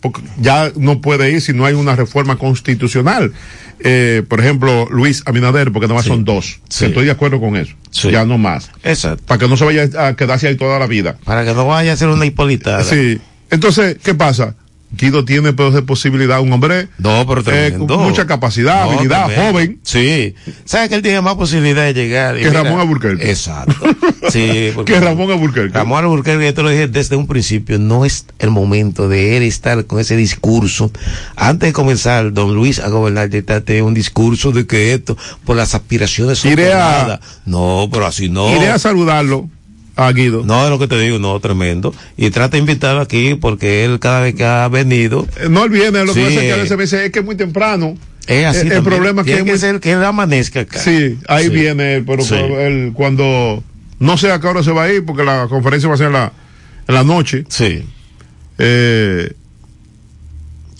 porque ya no puede ir si no hay una reforma constitucional. Eh, por ejemplo, Luis Abinader, porque nada más Sí. son dos. Sí. Estoy de acuerdo con eso. Sí. Ya no más. Exacto. Para que no se vaya a quedarse ahí toda la vida. Para que no vaya a ser una hipolitada. Sí. Entonces, ¿qué pasa? Guido tiene pues, de posibilidad, un hombre No, pero eh, con mucha capacidad, No, habilidad, tremendo. joven. Sí. ¿Sabes que él tiene más posibilidad de llegar? Y Que Ramón Alburquerque. Exacto. Sí. Que Ramón Alburquerque. Ramón Alburquerque, yo te lo dije desde un principio, no es el momento de él estar con ese discurso. Antes de comenzar, don Luis, a gobernar, ya está un discurso de que esto, por las aspiraciones Iré a-. No, pero así no. Iré a saludarlo a Guido. No, es lo que te digo, no, tremendo. Y trata de invitarlo aquí porque él cada vez que ha venido, Eh, No él viene, lo que Sí. pasa es que a veces me dice, es que es muy temprano. es así. Eh, el también. problema es que es que muy- ser que él amanezca acá. Sí, ahí Sí. viene él, pero Sí. él cuando no sé a qué hora se va a ir, porque la conferencia va a ser en la, en la noche. Sí. Eh,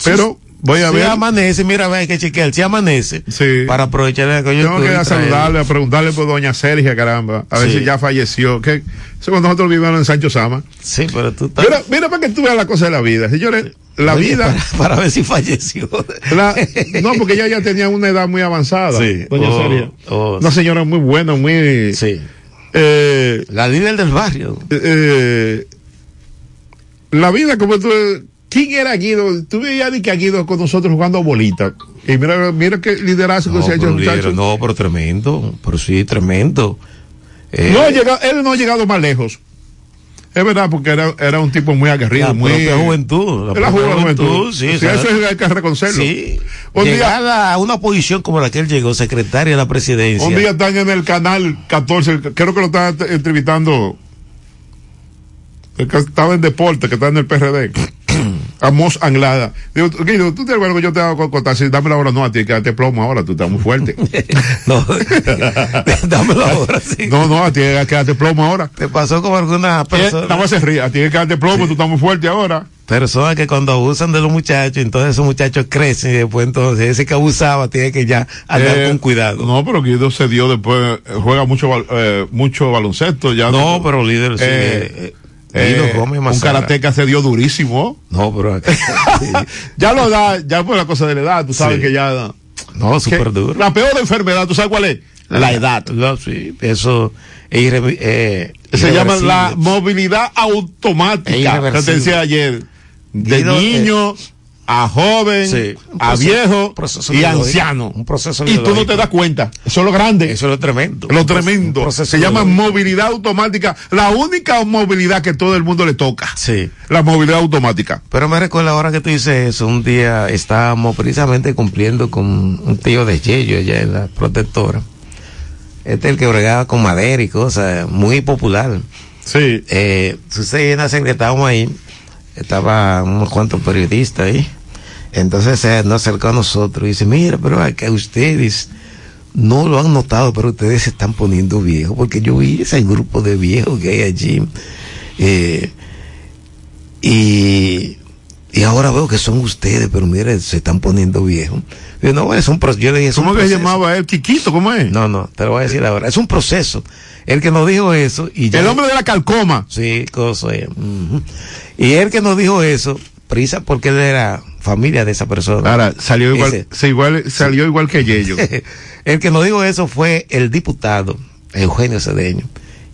pero voy a si ver. amanece, mira, ve, que chequear. Si amanece, Sí. para aprovechar la Tengo que ir a saludarle, a preguntarle por doña Sergia, caramba, a ver Sí. si ya falleció. Que, eso cuando nosotros vivíamos en Sancho Sama. Sí, pero tú estás. Mira, mira para que tú veas la cosa de la vida. Señores, la Oye, vida. Para, para ver si falleció. La- no, porque ella ya tenía una edad muy avanzada. Sí. Doña Oh, Sergia. oh, Una señora muy buena, muy. Sí. Eh, La líder del barrio. eh, la vida como tú ¿quién era Guido? tú veías que Guido con nosotros jugando bolita y mira mira qué liderazgo No, se ha hecho líder, no, pero tremendo. Pero sí, tremendo. Eh, no ha llegado, él no ha llegado más lejos es verdad porque era, era un tipo muy aguerrido la muy propia juventud. la propia juventud, Sí, Sí, eso hay que reconocerlo Sí. Un día- a una posición como la que él llegó, secretaria de la presidencia. un día están en el canal 14 creo que lo están entrevistando el que estaba en deporte que está en el PRD Amos Anglada. Digo, Guido, tú te acuerdas que yo te hago contar, si dame la hora, no, a ti que darte plomo ahora, tú estás muy fuerte. no, dámelo ahora, sí. no, no, a ti darte plomo ahora. Te pasó como alguna Eh, persona. Nada más se ríe, a ti darte plomo, tú estás muy fuerte ahora. Personas que cuando abusan de los muchachos, entonces esos muchachos crecen y después entonces ese que abusaba tiene que ya andar Eh, con cuidado. No, pero Guido se dio después, eh, juega mucho, eh, mucho baloncesto. Ya No, pero líder, sí. Eh, eh, eh, Gómez un karateca se dio durísimo. No, pero Ya lo da, ya por la cosa de la edad, tú sabes Sí. que ya. no, súper duro. La peor enfermedad, ¿tú sabes cuál es? La edad. No, sí, eso es irre- eh, Se llama la movilidad Es automática. Que te decía ayer. De Guido, niño a joven, a viejo y anciano. Un proceso y tú no te das cuenta. Eso es lo grande. Eso es lo tremendo. Lo tremendo. Se llama movilidad automática. La única movilidad que todo el mundo le toca. Sí. La movilidad automática. Pero me recuerda ahora que tú dices eso. Un día estábamos precisamente cumpliendo con un tío de Yello allá en la protectora. Este es el que bregaba con madera y cosas. Muy popular. Sí. Eh, sucede que estábamos ahí. Estaba unos cuantos periodistas ahí entonces se nos acercó a nosotros y dice, mira, pero que ustedes no lo han notado, pero ustedes se están poniendo viejos, porque yo vi ese grupo de viejos que hay allí. Eh, y, y ahora veo que son ustedes, pero mire, se están poniendo viejos. Yo, no, es un yo le dije, ¿Cómo que se llamaba él? Quiquito, ¿cómo es? No, no, te lo voy a decir ahora. Es un proceso. El que nos dijo eso y El hombre de la calcoma. Sí, cosa. Y el que nos dijo eso, prisa porque él era familia de esa persona. Ahora, salió igual, igual salió igual que ellos. el que nos dijo eso fue el diputado Eugenio Cedeño.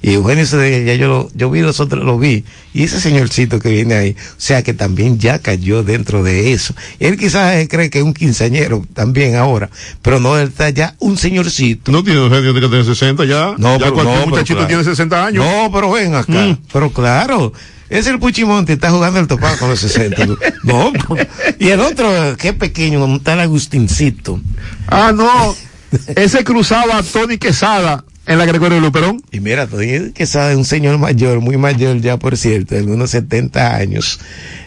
Y Eugenio Cedeño, ya yo lo, yo vi nosotros lo vi. Y ese señorcito que viene ahí, o sea que también ya cayó dentro de eso. Él quizás cree que es un quinceañero también ahora, pero no, él está ya un señorcito. No tiene Eugenio que tiene 60 ya. No, ya pero, cualquier no, muchachito tiene 60 años. No, pero ven acá. Mm. Pero claro, es el Puchimonte, está jugando el topado con los 60. no, y el otro, qué pequeño, un tal Agustincito. Ah, no. Ese cruzaba a Tony Quesada en la Gregorio Luperón. Y mira, Tony Quesada es un señor mayor, muy mayor ya, por cierto, de unos 70 años.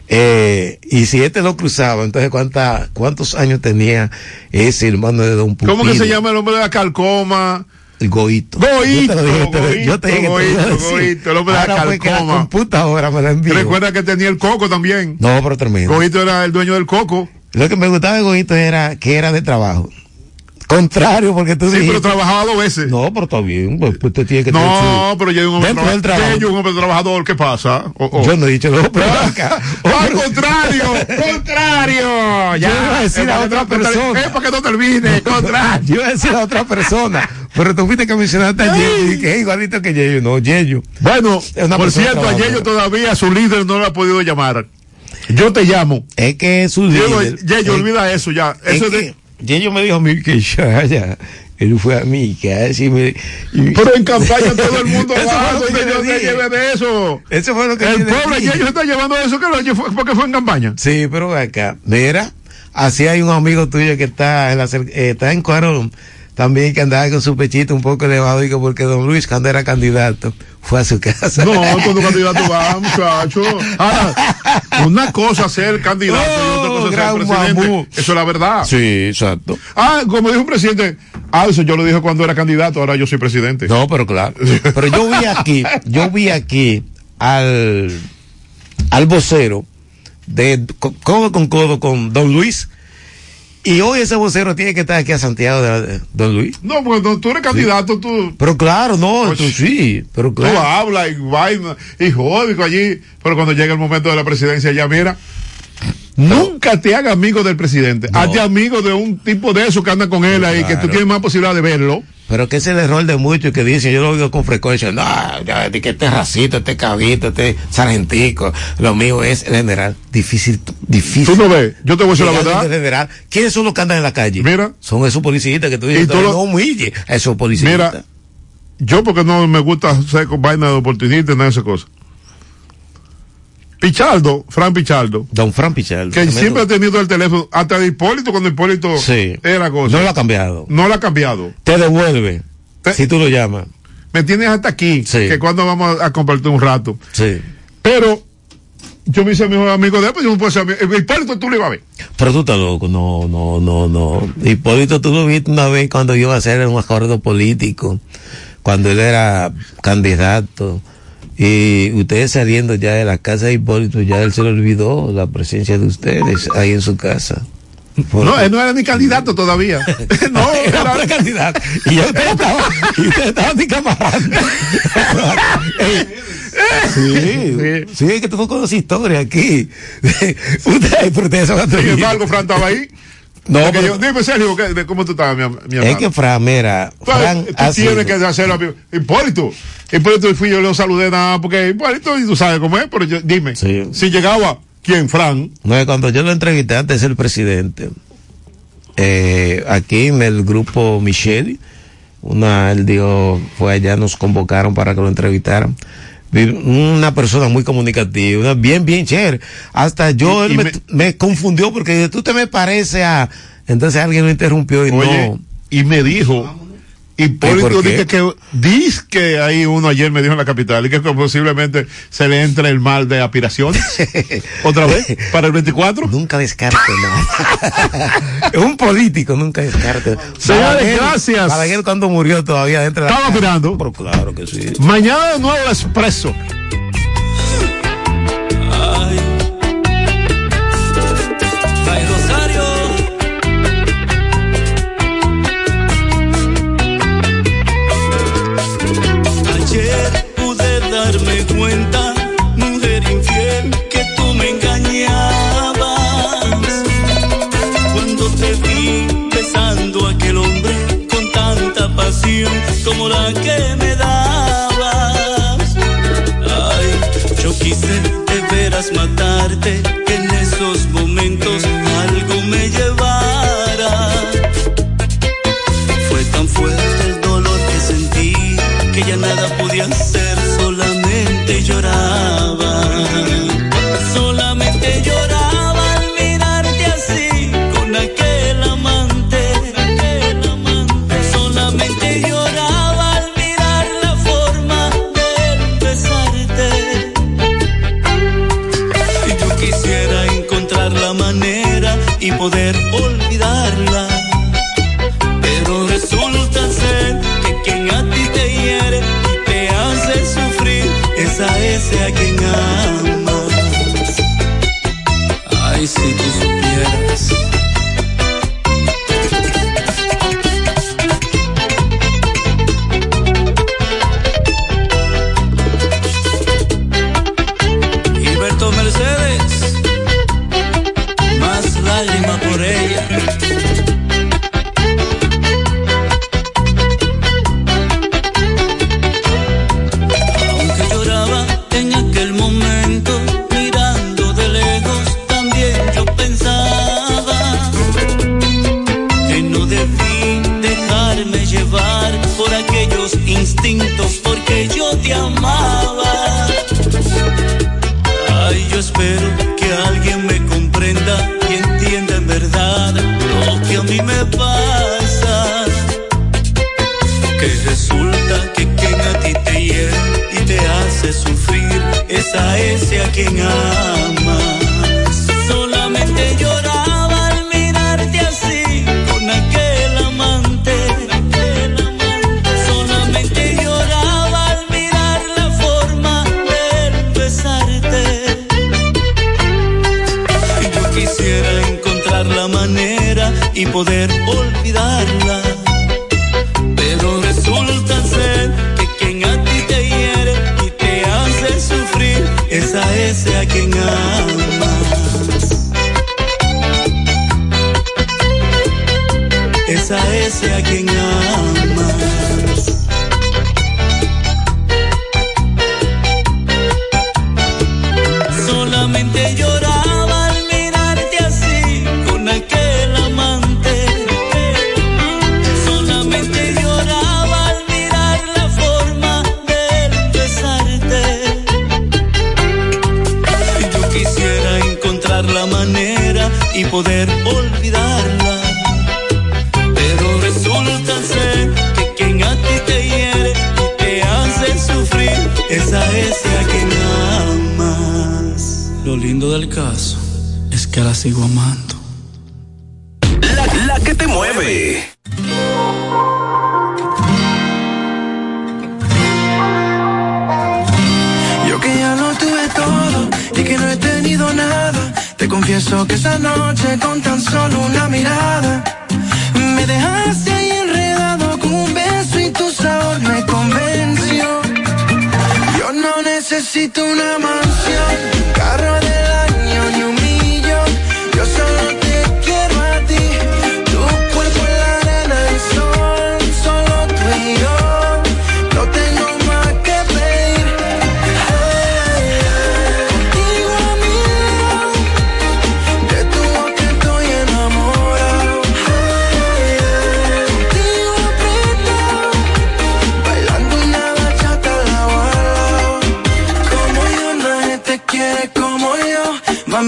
Eh, y si este lo cruzaba, entonces ¿cuánta, ¿cuántos años tenía ese hermano de Don Pupido? ¿Cómo que se llama el hombre de la calcoma? El Goito. Goito. Yo te dije, Goito, Goito, el hombre de la calcoma. computadora me la envió. Recuerda que tenía el coco también. No, pero tremendo. Goito era el dueño del coco. Lo que me gustaba de Goito era que era de trabajo. Contrario, porque tú Sí, pero trabajaba dos veces. No, pero está bien. Pues, pues usted tiene que No, pero yo un hombre, Dentro del trabajo. yo un hombre trabajador. ¿Qué pasa? Oh, oh. Yo no he dicho no, pero acá. Al contrario, contrario. Ya, yo iba a decir a otra persona. Es para que no termine, contrario. yo iba a decir a otra persona. Pero tú fuiste que mencionaste a Yeyo que es igualito que Yeyo. No, Yeyo. Bueno, por cierto, a Yeyo todavía su líder no lo ha podido llamar. Yo te llamo. Es que su líder. Yeyo, olvida eso ya. Eso de y ellos me dijo a mí que ya, ya, él fue a mí, que así me... Y, Pero en campaña todo el mundo va, que yo te lleve de eso. Eso fue lo que El pobre ellos está llevando de eso que lo, porque fue en campaña. Sí, pero acá, mira, así hay un amigo tuyo que está en la, eh, está en Cuarón, también que andaba con su pechito un poco elevado, digo, porque don Luis, cuando era candidato, fue a su casa. No, cuando candidato va, muchacho. Ahora, una cosa ser candidato Eso es la verdad. Sí, exacto. Ah, como dijo un presidente, ah, eso yo lo dije cuando era candidato, ahora yo soy presidente. No, pero claro. Pero yo vi aquí, yo vi aquí al, al vocero de codo con codo con don Luis y hoy ese vocero tiene que estar aquí a Santiago de, Don Luis. No, porque tú eres candidato, tú. Pero claro, no, pues, tú sí, pero claro. Tú hablas y vaina y jódico allí, pero cuando llega el momento de la presidencia, ya mira. Nunca te hagas amigo del presidente. Hazte amigo de un tipo de eso que anda con él ahí, que tú tienes más posibilidad de verlo. Pero que es el error de muchos que dicen, yo lo digo con frecuencia, no, ya, que este racito, este cabito, este sargentico, lo mío es el general. Difícil, difícil. Tú no ves, yo te voy a decir la verdad. General. ¿Quiénes son los que andan en la calle? Mira. Son esos policías que tú dices, no humille a esos policías. Mira, yo porque no me gusta ser con vaina de oportunista nada de esas cosas. Pichardo, Fran Pichardo. Don Fran Pichardo. Que siempre ha tenido el teléfono, hasta de Hipólito, cuando Hipólito sí. era cosa. No lo ha cambiado. No lo ha cambiado. Te devuelve. si tú lo llamas. Me tienes hasta aquí. Sí. Que cuando vamos a, compartir un rato. Sí. Pero yo me hice mejor amigo de él, pues yo no puedo ser amigo. Hipólito tú le ibas a ver. Pero tú estás loco, no, no, no, no. Hipólito tú lo viste una vez cuando iba a hacer un acuerdo político, cuando él era candidato y ustedes saliendo ya de la casa de Hipólito, ya él se le olvidó la presencia de ustedes ahí en su casa. no, él no era ni candidato todavía. no, era, era candidato. Y yo ustedes estaban, y ustedes estaban ni camarando. sí, sí, sí, es que no conoces historia aquí. ustedes, pero ustedes son Sin embargo, Fran estaba ahí. No, pero, yo, dime, Sergio, ¿cómo tú estás, mi, mi hermano? Es que Fran, mira, Fran tú, tú tienes que hacerlo. Hipólito, Hipólito fui yo lo saludé nada, porque Hipólito, y tú sabes cómo es, pero yo, dime, sí. si llegaba, ¿Quién, Fran? No, cuando yo lo entrevisté antes del presidente, eh, aquí en el grupo Michelle, una, él dijo, fue allá, nos convocaron para que lo entrevistaran. Una persona muy comunicativa, bien, bien chévere. Hasta yo, él me, me, confundió porque tú te me parece a... Entonces alguien lo interrumpió y no... Y me dijo, Hipólito dice que, dice que hay uno ayer me dijo en la capital y que posiblemente se le entre el mal de aspiraciones. ¿Otra vez? ¿Para el 24? Nunca descarte nada. un político, nunca descarte. Señores, gracias. Balaguer cuando murió todavía dentro de Estaba mirando. Pero claro que sí. Mañana de nuevo el expreso.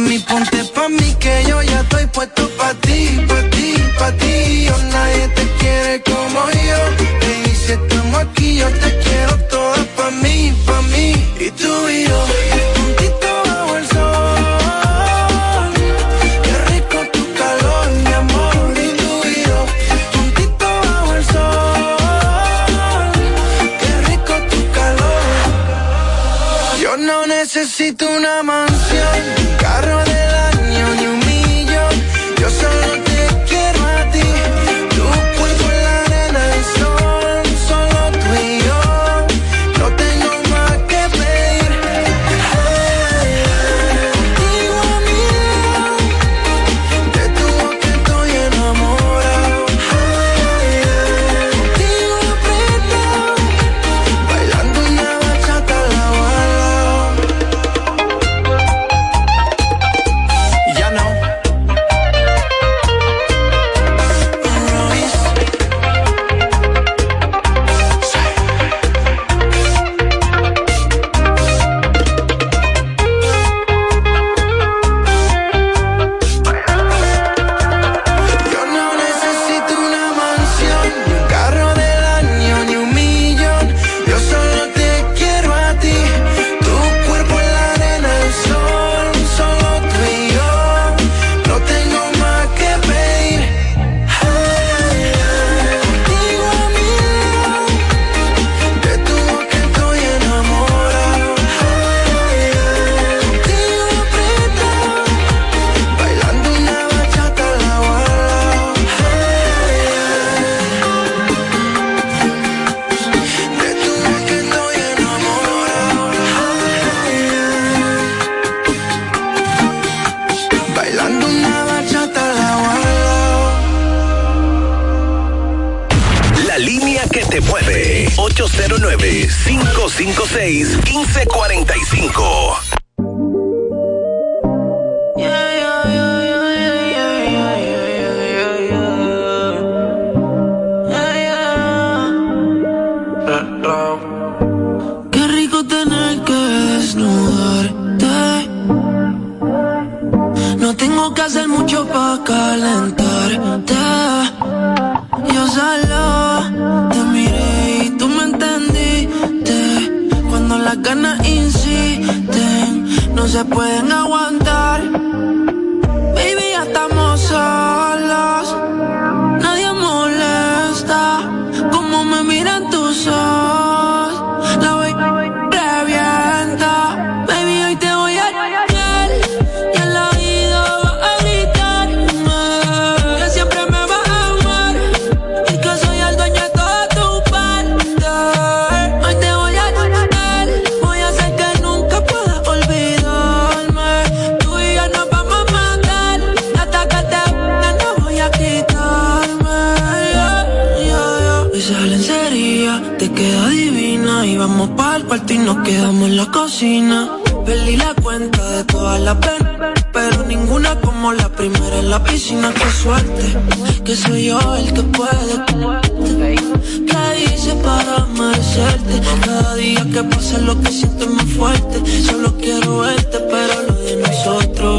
Mi ponte pa' mí que yo ya estoy puesto pa' ti, pa' ti, pa' ti. Nadie te quiere como yo. Le dice: estamos aquí, yo te quiero toda pa' mí, pa' mí. Y tú y yo, puntito bajo el sol. Qué rico tu calor, mi amor. Y tú y yo, puntito bajo el sol. Qué rico tu calor. Yo no necesito una mano. cinco seis quince cuarenta y cinco. se pueden aguantar. nos quedamos en la cocina. Perdí la cuenta de todas las veces, pero ninguna como la primera en la piscina. Qué suerte, que soy yo el que puede. ¿Qué hice para merecerte? Cada día que pasa lo que siento es más fuerte. Solo quiero verte, pero lo de nosotros